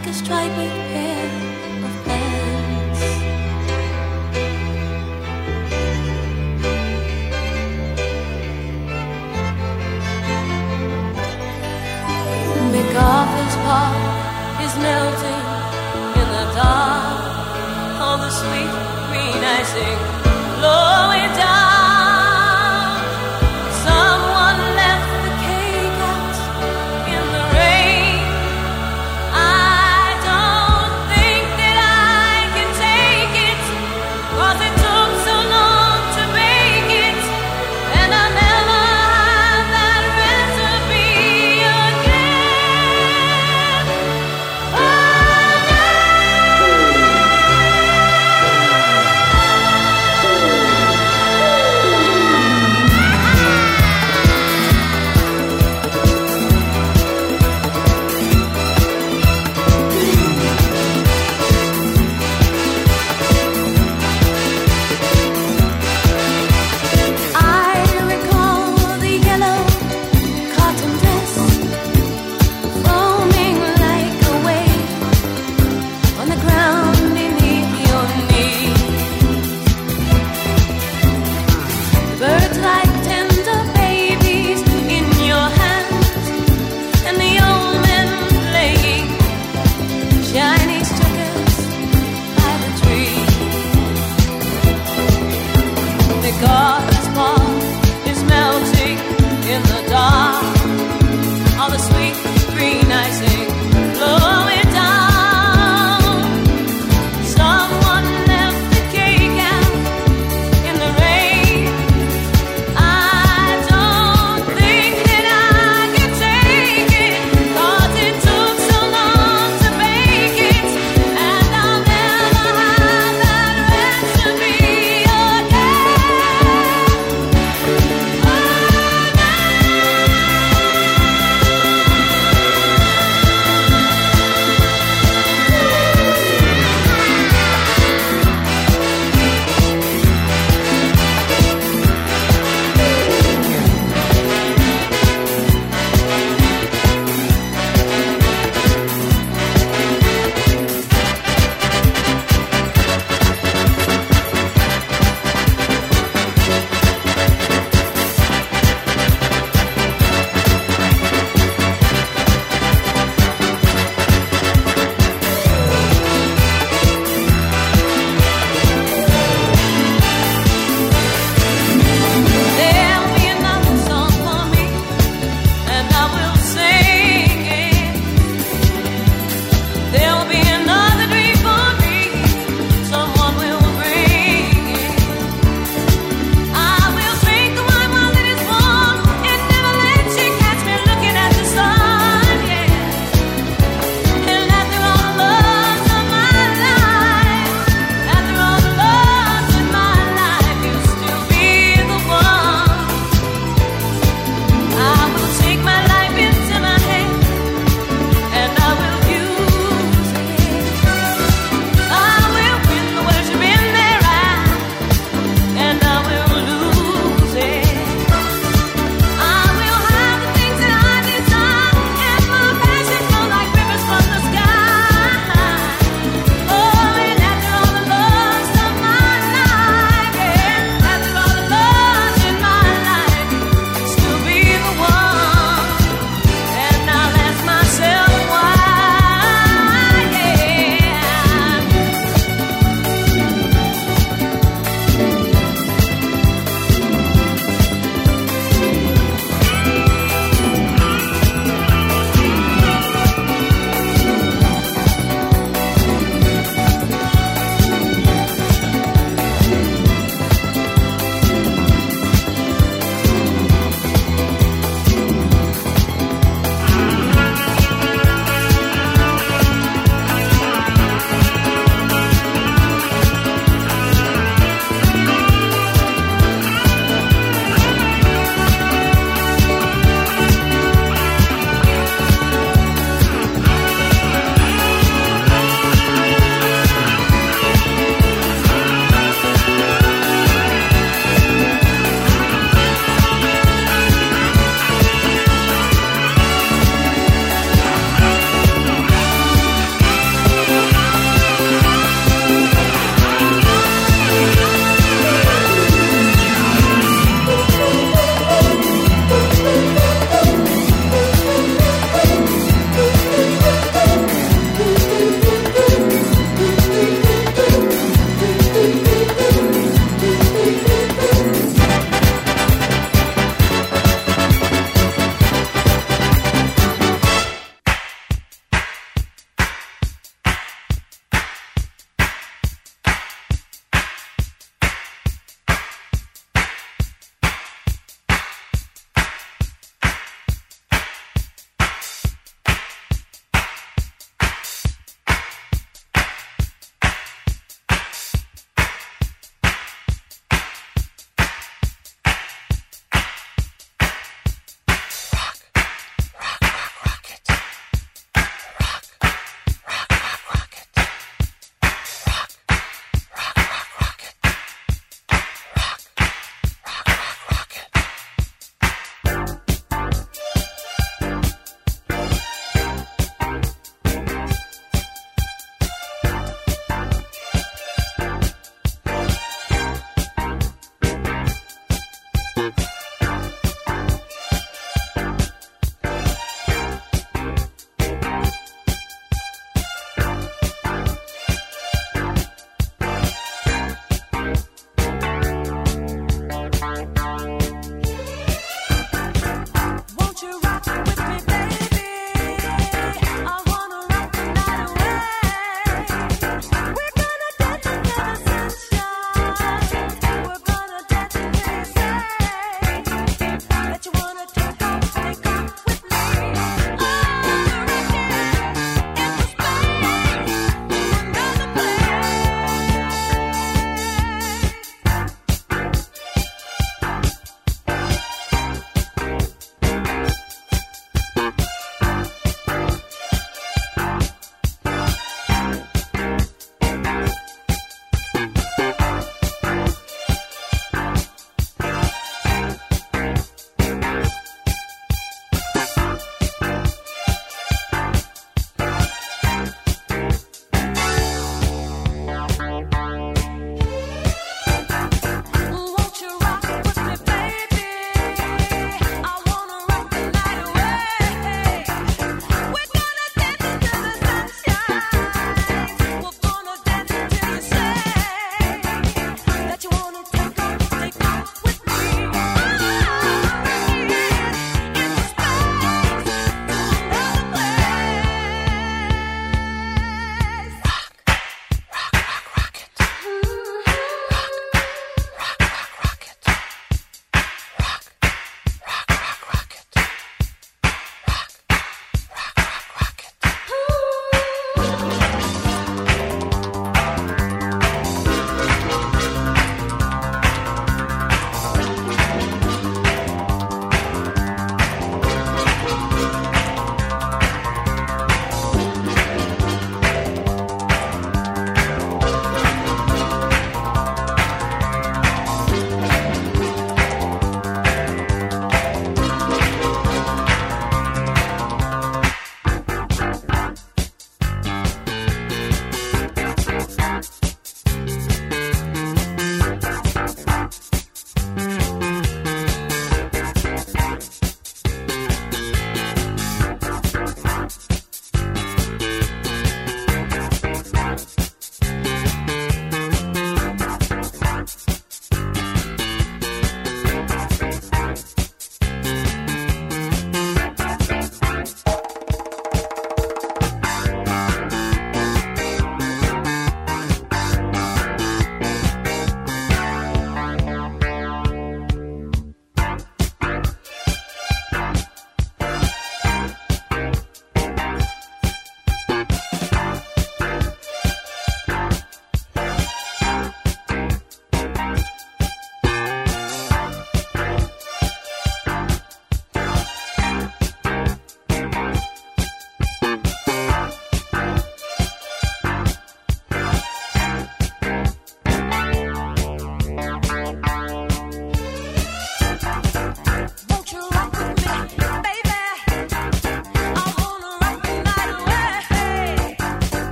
like a striped pair.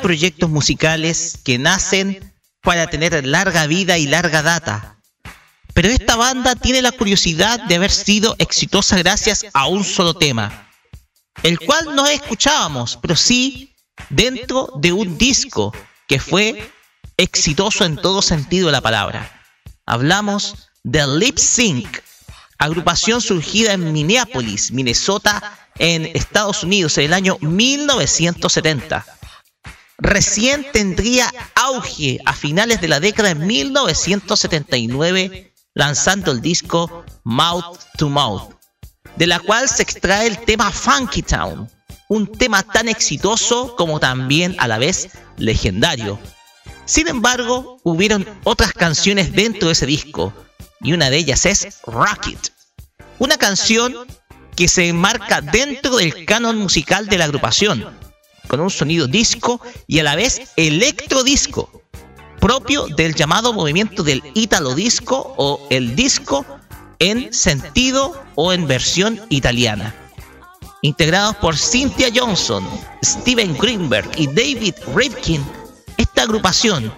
Proyectos musicales que nacen para tener larga vida y larga data. Pero esta banda tiene la curiosidad de haber sido exitosa gracias a un solo tema, el cual no escuchábamos, pero sí dentro de un disco que fue exitoso en todo sentido de la palabra. Hablamos de Lip Sync, agrupación surgida en Minneapolis, Minnesota, en Estados Unidos en el año 1970. Recién tendría auge a finales de la década de 1979 lanzando el disco Mouth to Mouth, de la cual se extrae el tema Funky Town, un tema tan exitoso como también a la vez legendario. Sin embargo, hubieron otras canciones dentro de ese disco, y una de ellas es Rocket, una canción que se enmarca dentro del canon musical de la agrupación, con un sonido disco y a la vez electro disco, propio del llamado movimiento del Italo disco o el disco en sentido o en versión italiana. Integrados por Cynthia Johnson, Steven Greenberg y David Rifkin, esta agrupación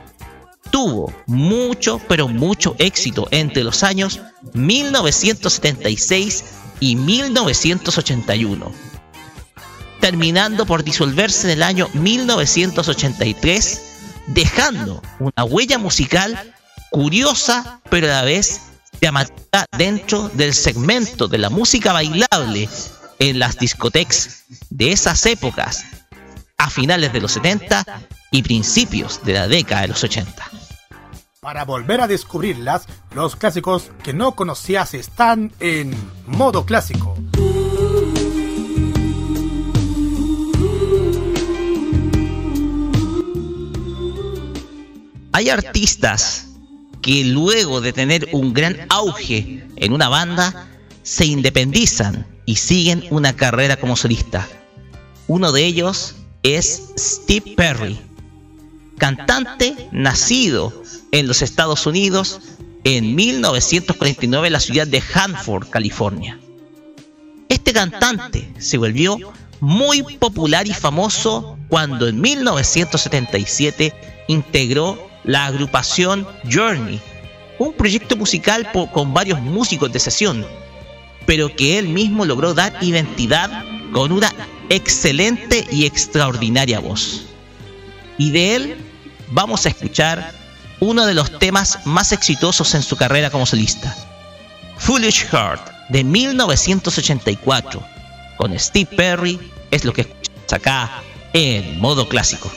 tuvo mucho, pero mucho éxito entre los años 1976 y 1981, terminando por disolverse en el año 1983 dejando una huella musical curiosa, pero a la vez llamativa dentro del segmento de la música bailable en las discotecas de esas épocas, a finales de los 70 y principios de la década de los 80. Para volver a descubrirlas, los clásicos que no conocías están en modo clásico. Hay artistas que luego de tener un gran auge en una banda, se independizan y siguen una carrera como solista. Uno de ellos es Steve Perry, cantante nacido en los Estados Unidos en 1949 en la ciudad de Hanford, California. Este cantante se volvió muy popular y famoso cuando en 1977 integró la agrupación Journey, un proyecto musical con varios músicos de sesión, pero que él mismo logró dar identidad con una excelente y extraordinaria voz. Y de él vamos a escuchar uno de los temas más exitosos en su carrera como solista, Foolish Heart de 1984, con Steve Perry, es lo que escuchamos acá en modo clásico.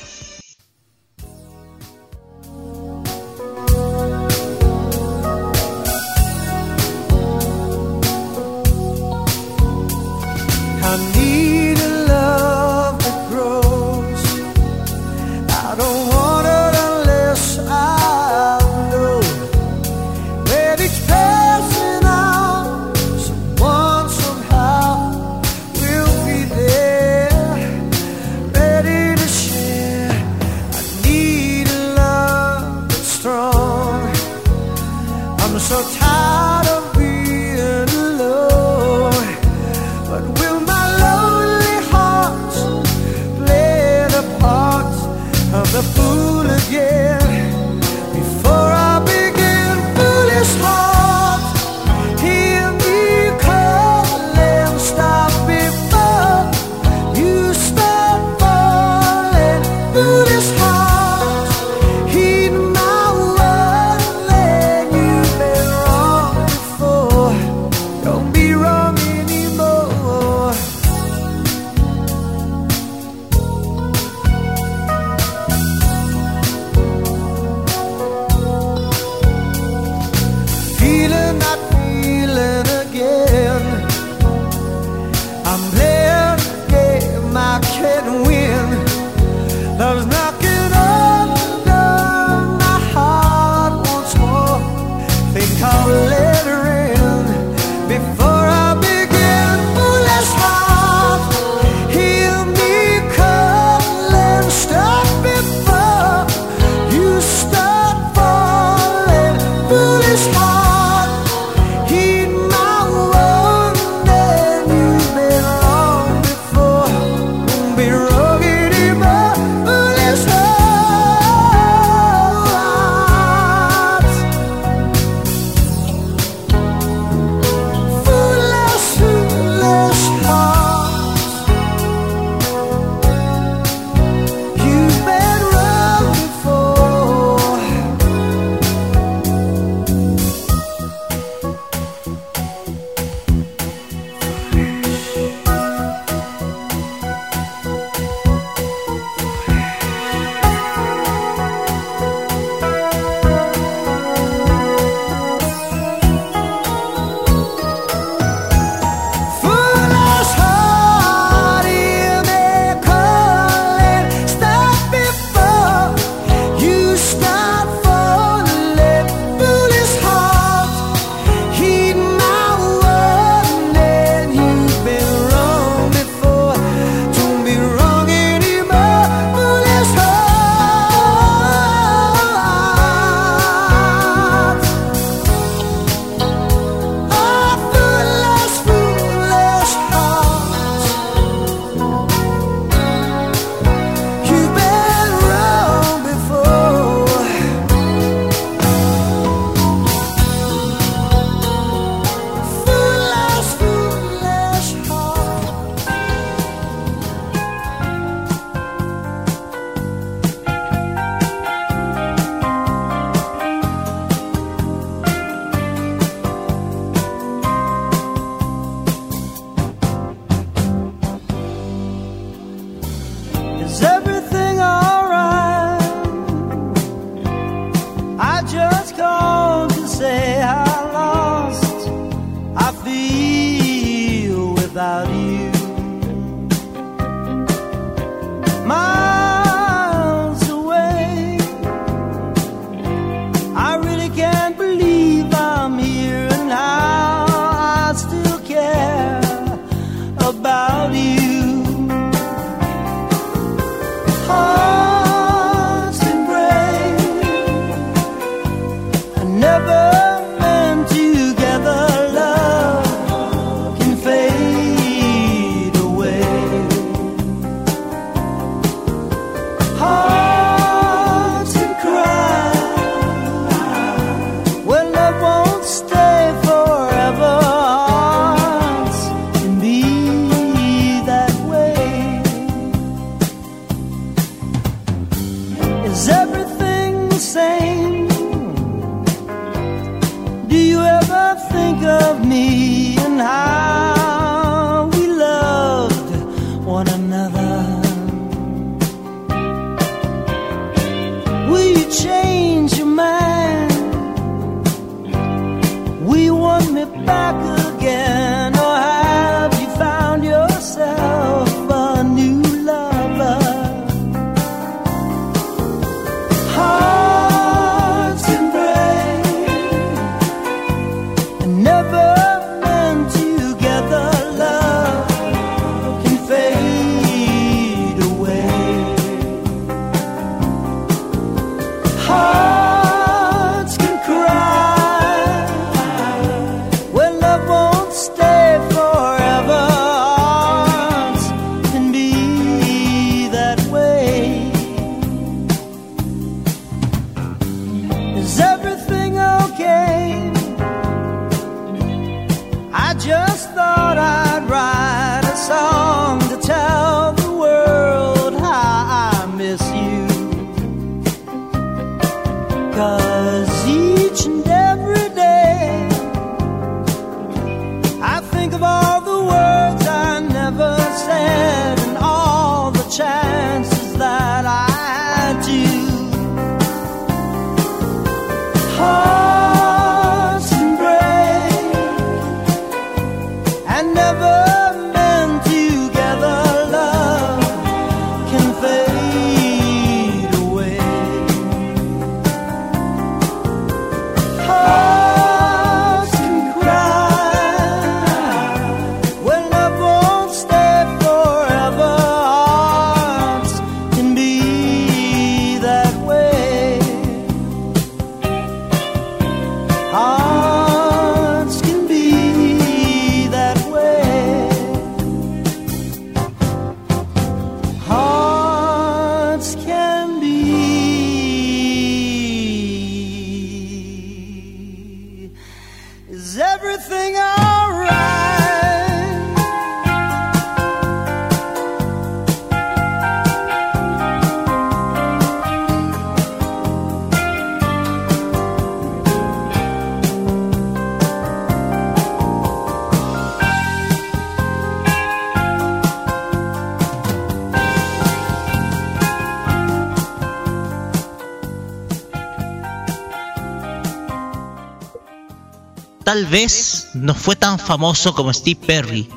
Tal vez no fue tan famoso como Steve Perry,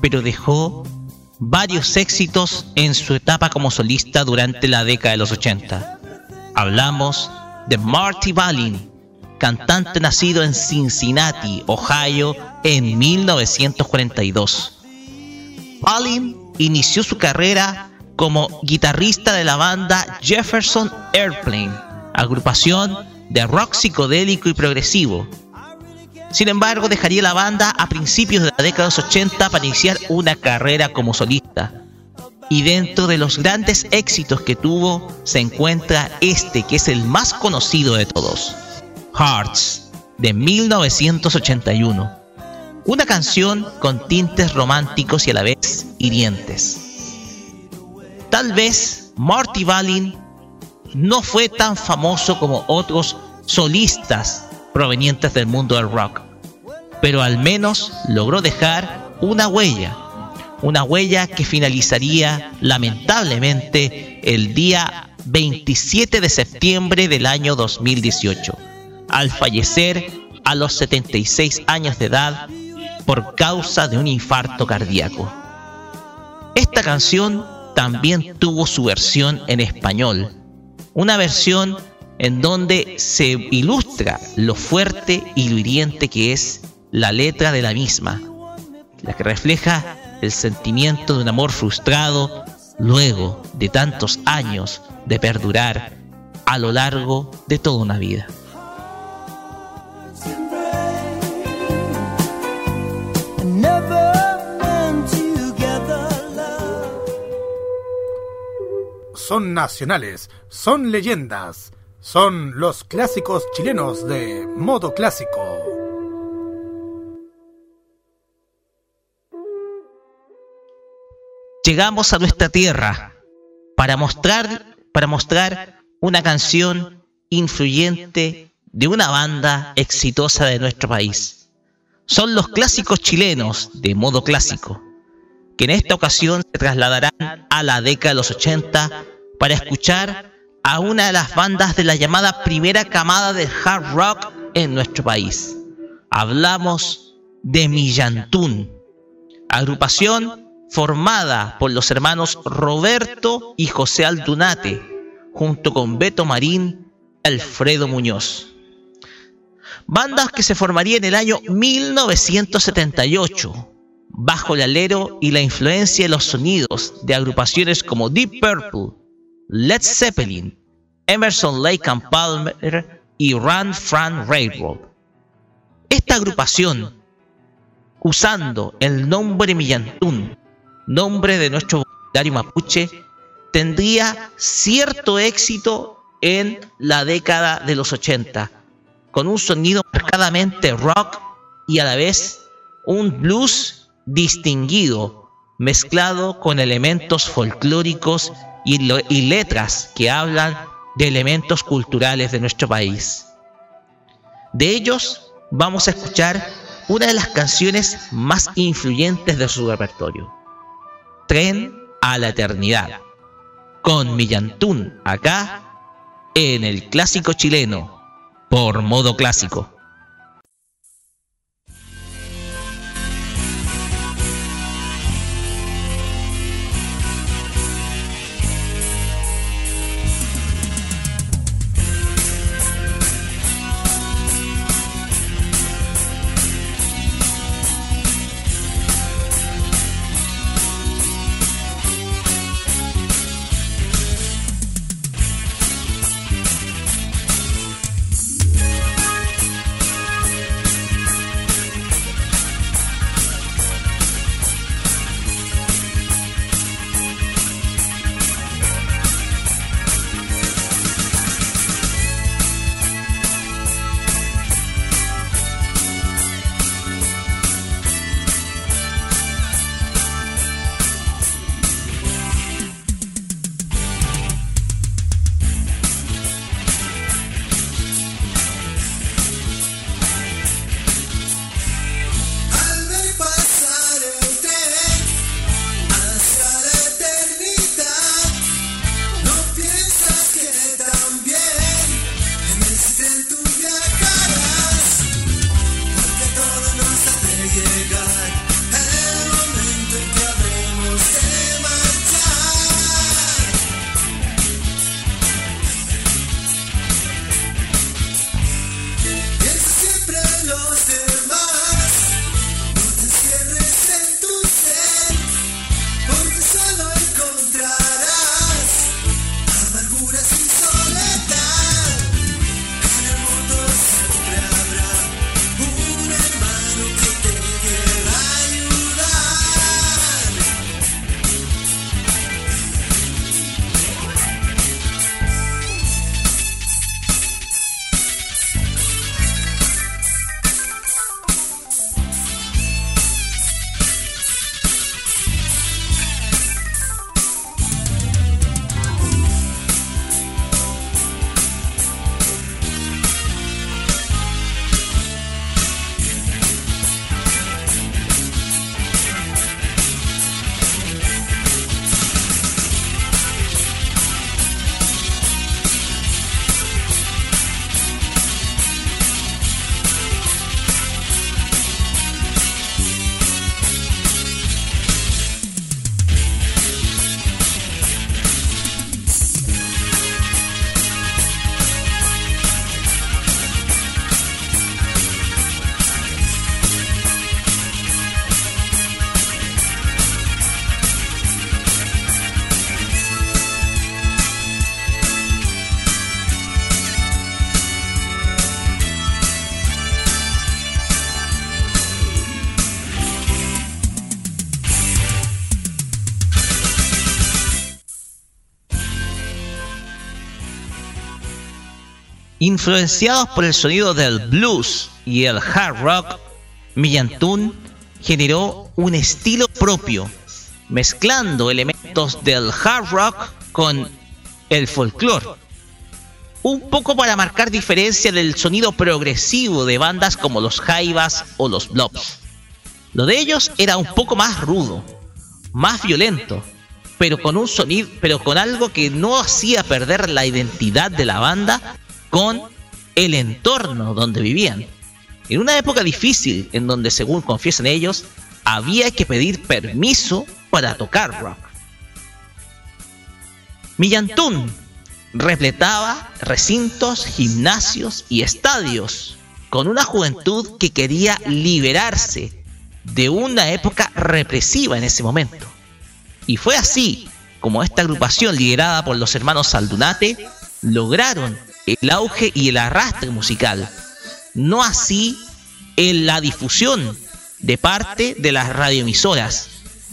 pero dejó varios éxitos en su etapa como solista durante la década de los 80. Hablamos de Marty Balin, cantante nacido en Cincinnati, Ohio, en 1942. Balin inició su carrera como guitarrista de la banda Jefferson Airplane, agrupación de rock psicodélico y progresivo, sin embargo, dejaría la banda a principios de la década de los 80 para iniciar una carrera como solista. Y dentro de los grandes éxitos que tuvo se encuentra este que es el más conocido de todos, Hearts, de 1981. Una canción con tintes románticos y a la vez hirientes. Tal vez Marty Balin no fue tan famoso como otros solistas provenientes del mundo del rock, pero al menos logró dejar una huella, una huella que finalizaría lamentablemente el día 27 de septiembre del año 2018, al fallecer a los 76 años de edad por causa de un infarto cardíaco. Esta canción también tuvo su versión en español, una versión en donde se ilustra lo fuerte y lo hiriente que es la letra de la misma, la que refleja el sentimiento de un amor frustrado luego de tantos años de perdurar a lo largo de toda una vida. Son nacionales, son leyendas, son los clásicos chilenos de modo clásico. Llegamos a nuestra tierra para mostrar, para mostrar una canción influyente de una banda exitosa de nuestro país. Son los clásicos chilenos de modo clásico, que en esta ocasión se trasladarán a la década de los 80 para escuchar a una de las bandas de la llamada primera camada de hard rock en nuestro país. Hablamos de Millantún, agrupación formada por los hermanos Roberto y José Aldunate, junto con Beto Marín y Alfredo Muñoz. Bandas que se formarían en el año 1978, bajo el alero y la influencia de los sonidos de agrupaciones como Deep Purple, Led Zeppelin, Emerson Lake and Palmer y Run Fran Railroad. Esta agrupación, usando el nombre Millantún nombre de nuestro vocabulario mapuche, tendría cierto éxito en la década de los 80, con un sonido marcadamente rock y a la vez un blues distinguido, mezclado con elementos folclóricos y, letras que hablan de elementos culturales de nuestro país. De ellos vamos a escuchar una de las canciones más influyentes de su repertorio. Tren a la Eternidad, con Millantún acá en el clásico chileno, por modo clásico. Influenciados por el sonido del blues y el hard rock, Millantún generó un estilo propio, mezclando elementos del hard rock con el folclore. Un poco para marcar diferencia del sonido progresivo de bandas como los Jaivas o los Blobs. Lo de ellos era un poco más rudo, más violento, pero con un sonido, pero con algo que no hacía perder la identidad de la banda con el entorno donde vivían. En una época difícil en donde, según confiesan ellos, había que pedir permiso para tocar rock. Millantún repletaba recintos, gimnasios y estadios con una juventud que quería liberarse de una época represiva en ese momento. Y fue así como esta agrupación liderada por los hermanos Saldunate lograron el auge y el arrastre musical, no así en la difusión de parte de las radioemisoras,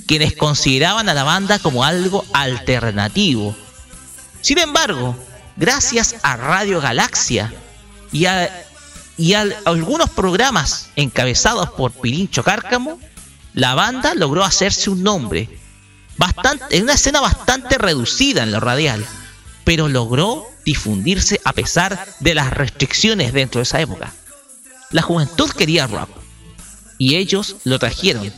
quienes consideraban a la banda como algo alternativo. Sin embargo, gracias a Radio Galaxia y a, y a algunos programas encabezados por Pirincho Cárcamo, la banda logró hacerse un nombre, bastante, en una escena bastante reducida en lo radial, pero logró difundirse a pesar de las restricciones dentro de esa época. La juventud quería rock y ellos lo trajeron,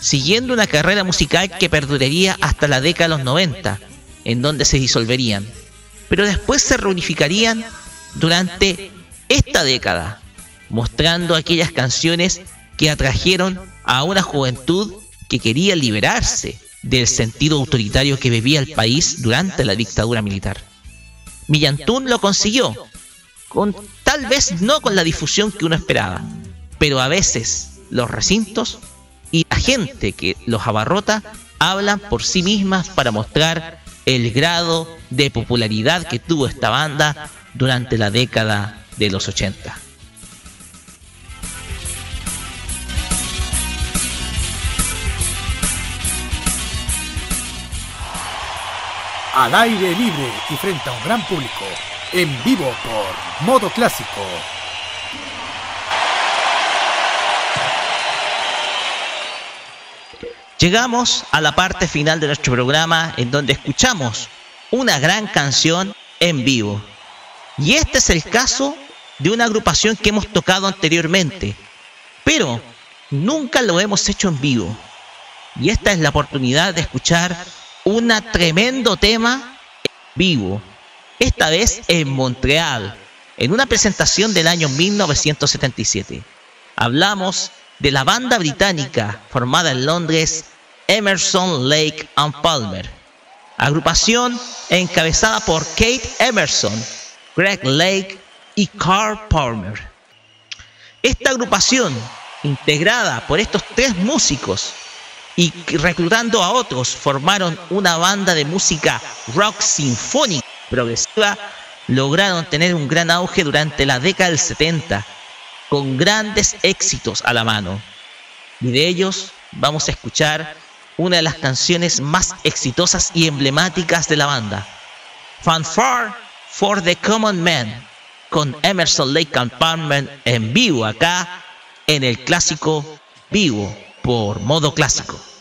siguiendo una carrera musical que perduraría hasta la década de los 90, en donde se disolverían, pero después se reunificarían durante esta década, mostrando aquellas canciones que atrajeron a una juventud que quería liberarse del sentido autoritario que vivía el país durante la dictadura militar. Millantún lo consiguió, con, tal vez no con la difusión que uno esperaba, pero a veces los recintos y la gente que los abarrota hablan por sí mismas para mostrar el grado de popularidad que tuvo esta banda durante la década de los 80. Al aire libre y frente a un gran público, en vivo por Modo Clásico. Llegamos a la parte final de nuestro programa en donde escuchamos una gran canción en vivo. Y este es el caso de una agrupación que hemos tocado anteriormente, pero nunca lo hemos hecho en vivo. Y esta es la oportunidad de escuchar un tremendo tema vivo, esta vez en Montreal, en una presentación del año 1977. Hablamos de la banda británica formada en Londres, Emerson, Lake and Palmer, agrupación encabezada por Kate Emerson, Greg Lake y Carl Palmer. Esta agrupación, integrada por estos tres músicos, y reclutando a otros formaron una banda de música rock sinfónica progresiva, lograron tener un gran auge durante la década del 70, con grandes éxitos a la mano. Y de ellos vamos a escuchar una de las canciones más exitosas y emblemáticas de la banda, Fanfare for the Common Man, con Emerson Lake and Palmer en vivo acá en el clásico vivo por modo clásico.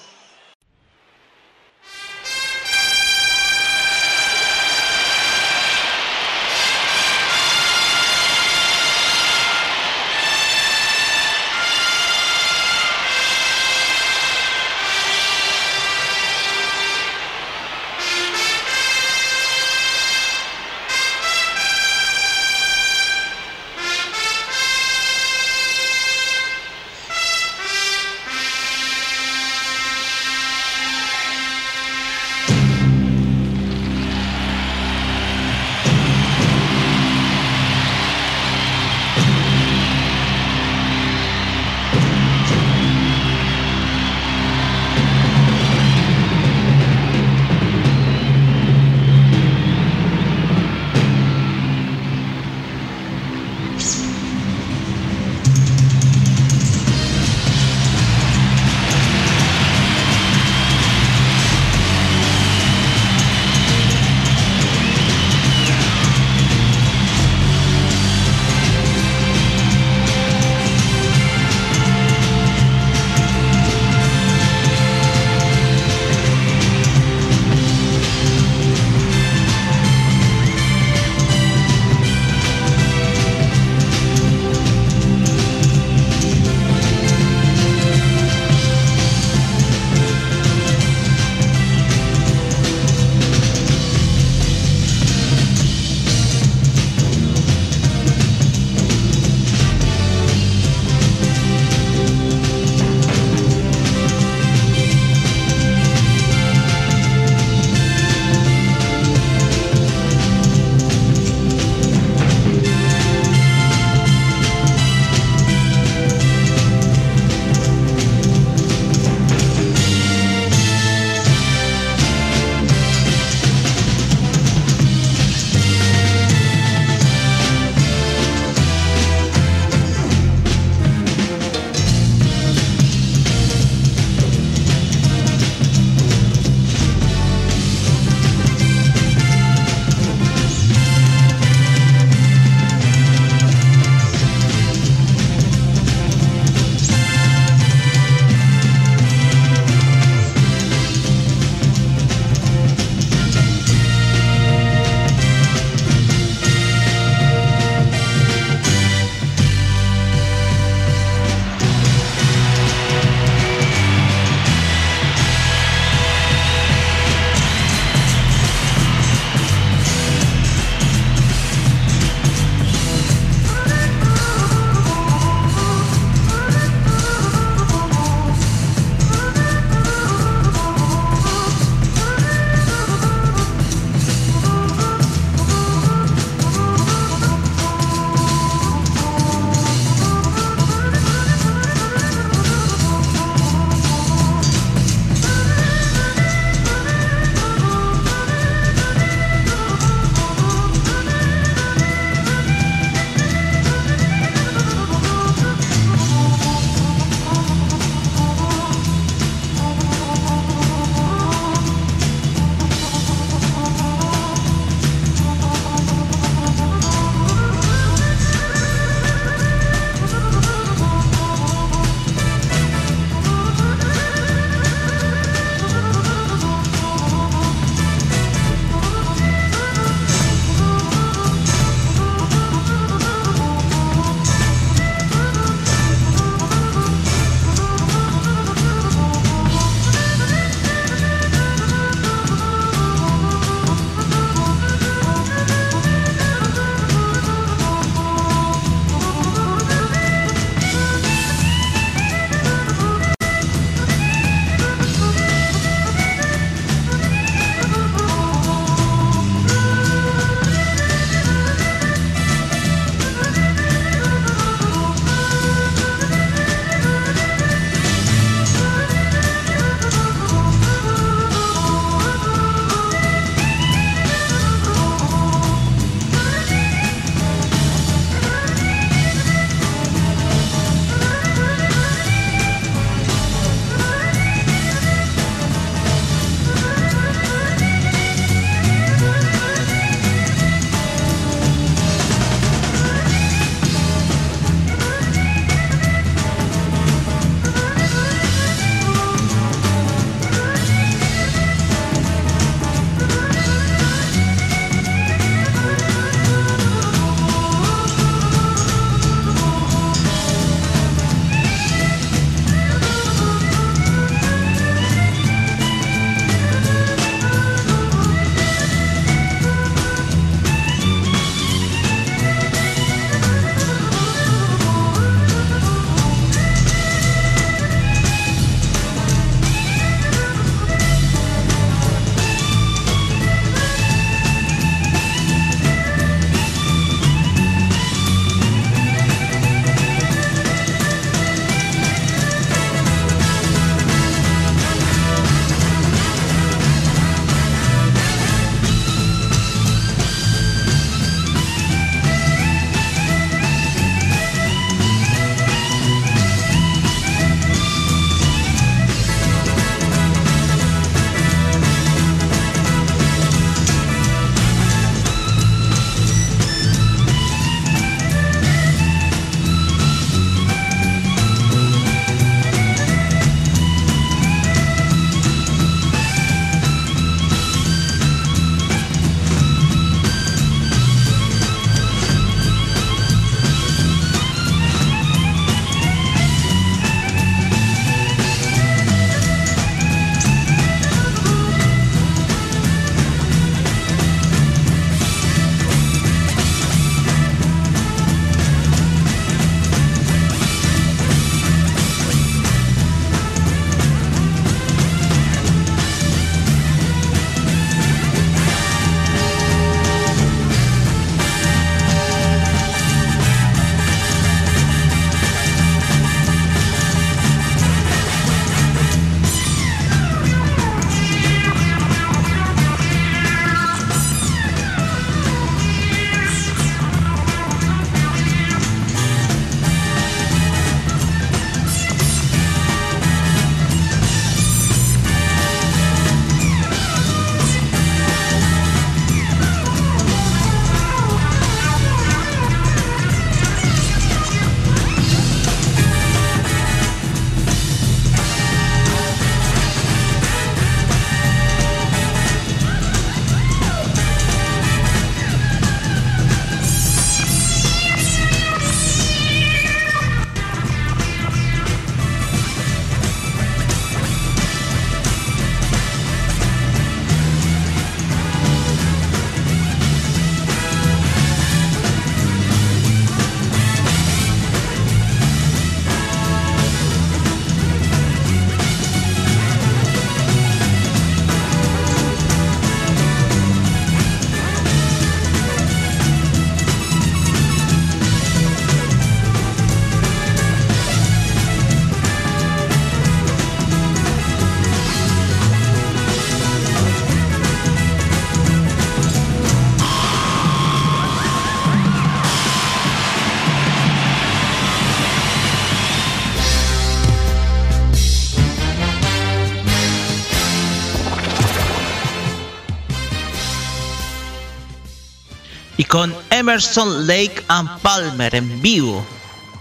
Emerson Lake and Palmer en vivo,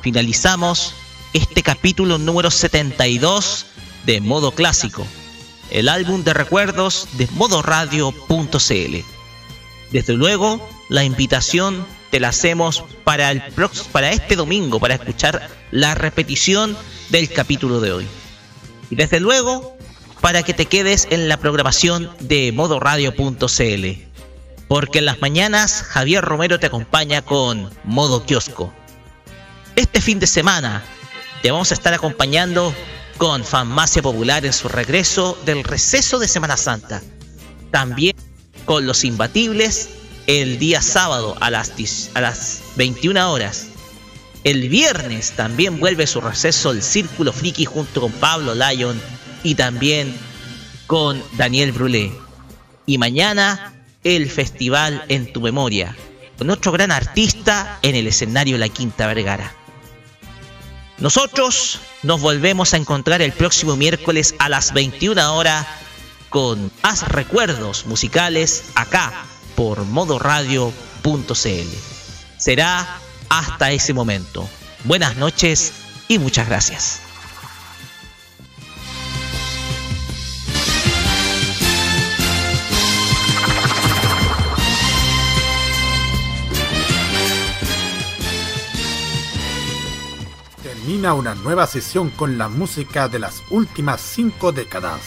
finalizamos este capítulo número 72 de Modo Clásico, el álbum de recuerdos de modoradio.cl. Desde luego, la invitación te la hacemos para, el para este domingo, para escuchar la repetición del capítulo de hoy. Y desde luego, para que te quedes en la programación de modoradio.cl porque en las mañanas Javier Romero te acompaña con Modo Kiosco. Este fin de semana te vamos a estar acompañando con Farmacia Popular en su regreso del receso de Semana Santa. También con Los Imbatibles el día sábado a las, a las 21 horas. El viernes también vuelve su receso el Círculo Friki junto con Pablo Lyon y también con Daniel Brulé. Y mañana el festival en tu memoria, con otro gran artista en el escenario La Quinta Vergara. Nosotros nos volvemos a encontrar el próximo miércoles a las 21 horas con más recuerdos musicales acá por modoradio.cl. Será hasta ese momento. Buenas noches y muchas gracias. Una nueva sesión con la música de las últimas cinco décadas.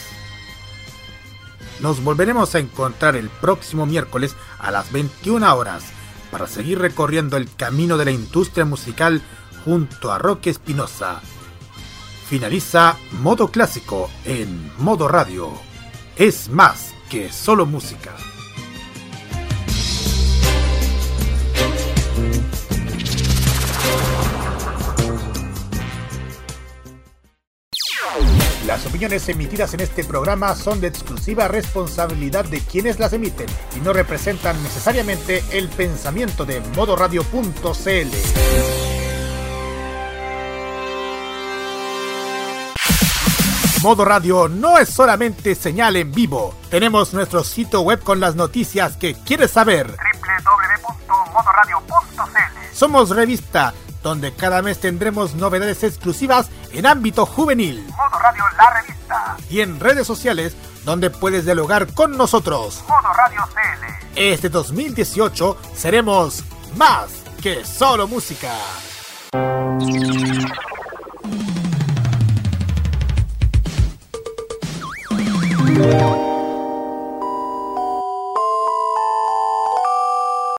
Nos volveremos a encontrar el próximo miércoles a las 21 horas para seguir recorriendo el camino de la industria musical junto a Roque Espinosa. Finaliza Modo Clásico en Modo Radio. Es más que solo música. Las opiniones emitidas en este programa son de exclusiva responsabilidad de quienes las emiten y no representan necesariamente el pensamiento de modoradio.cl. Modo Radio no es solamente señal en vivo. Tenemos nuestro sitio web con las noticias que quieres saber. www.modoradio.cl Somos revista donde cada mes tendremos novedades exclusivas en ámbito juvenil. Modo Radio La Revista. Y en redes sociales, donde puedes dialogar con nosotros. Modo Radio CL. Este 2018 seremos más que solo música.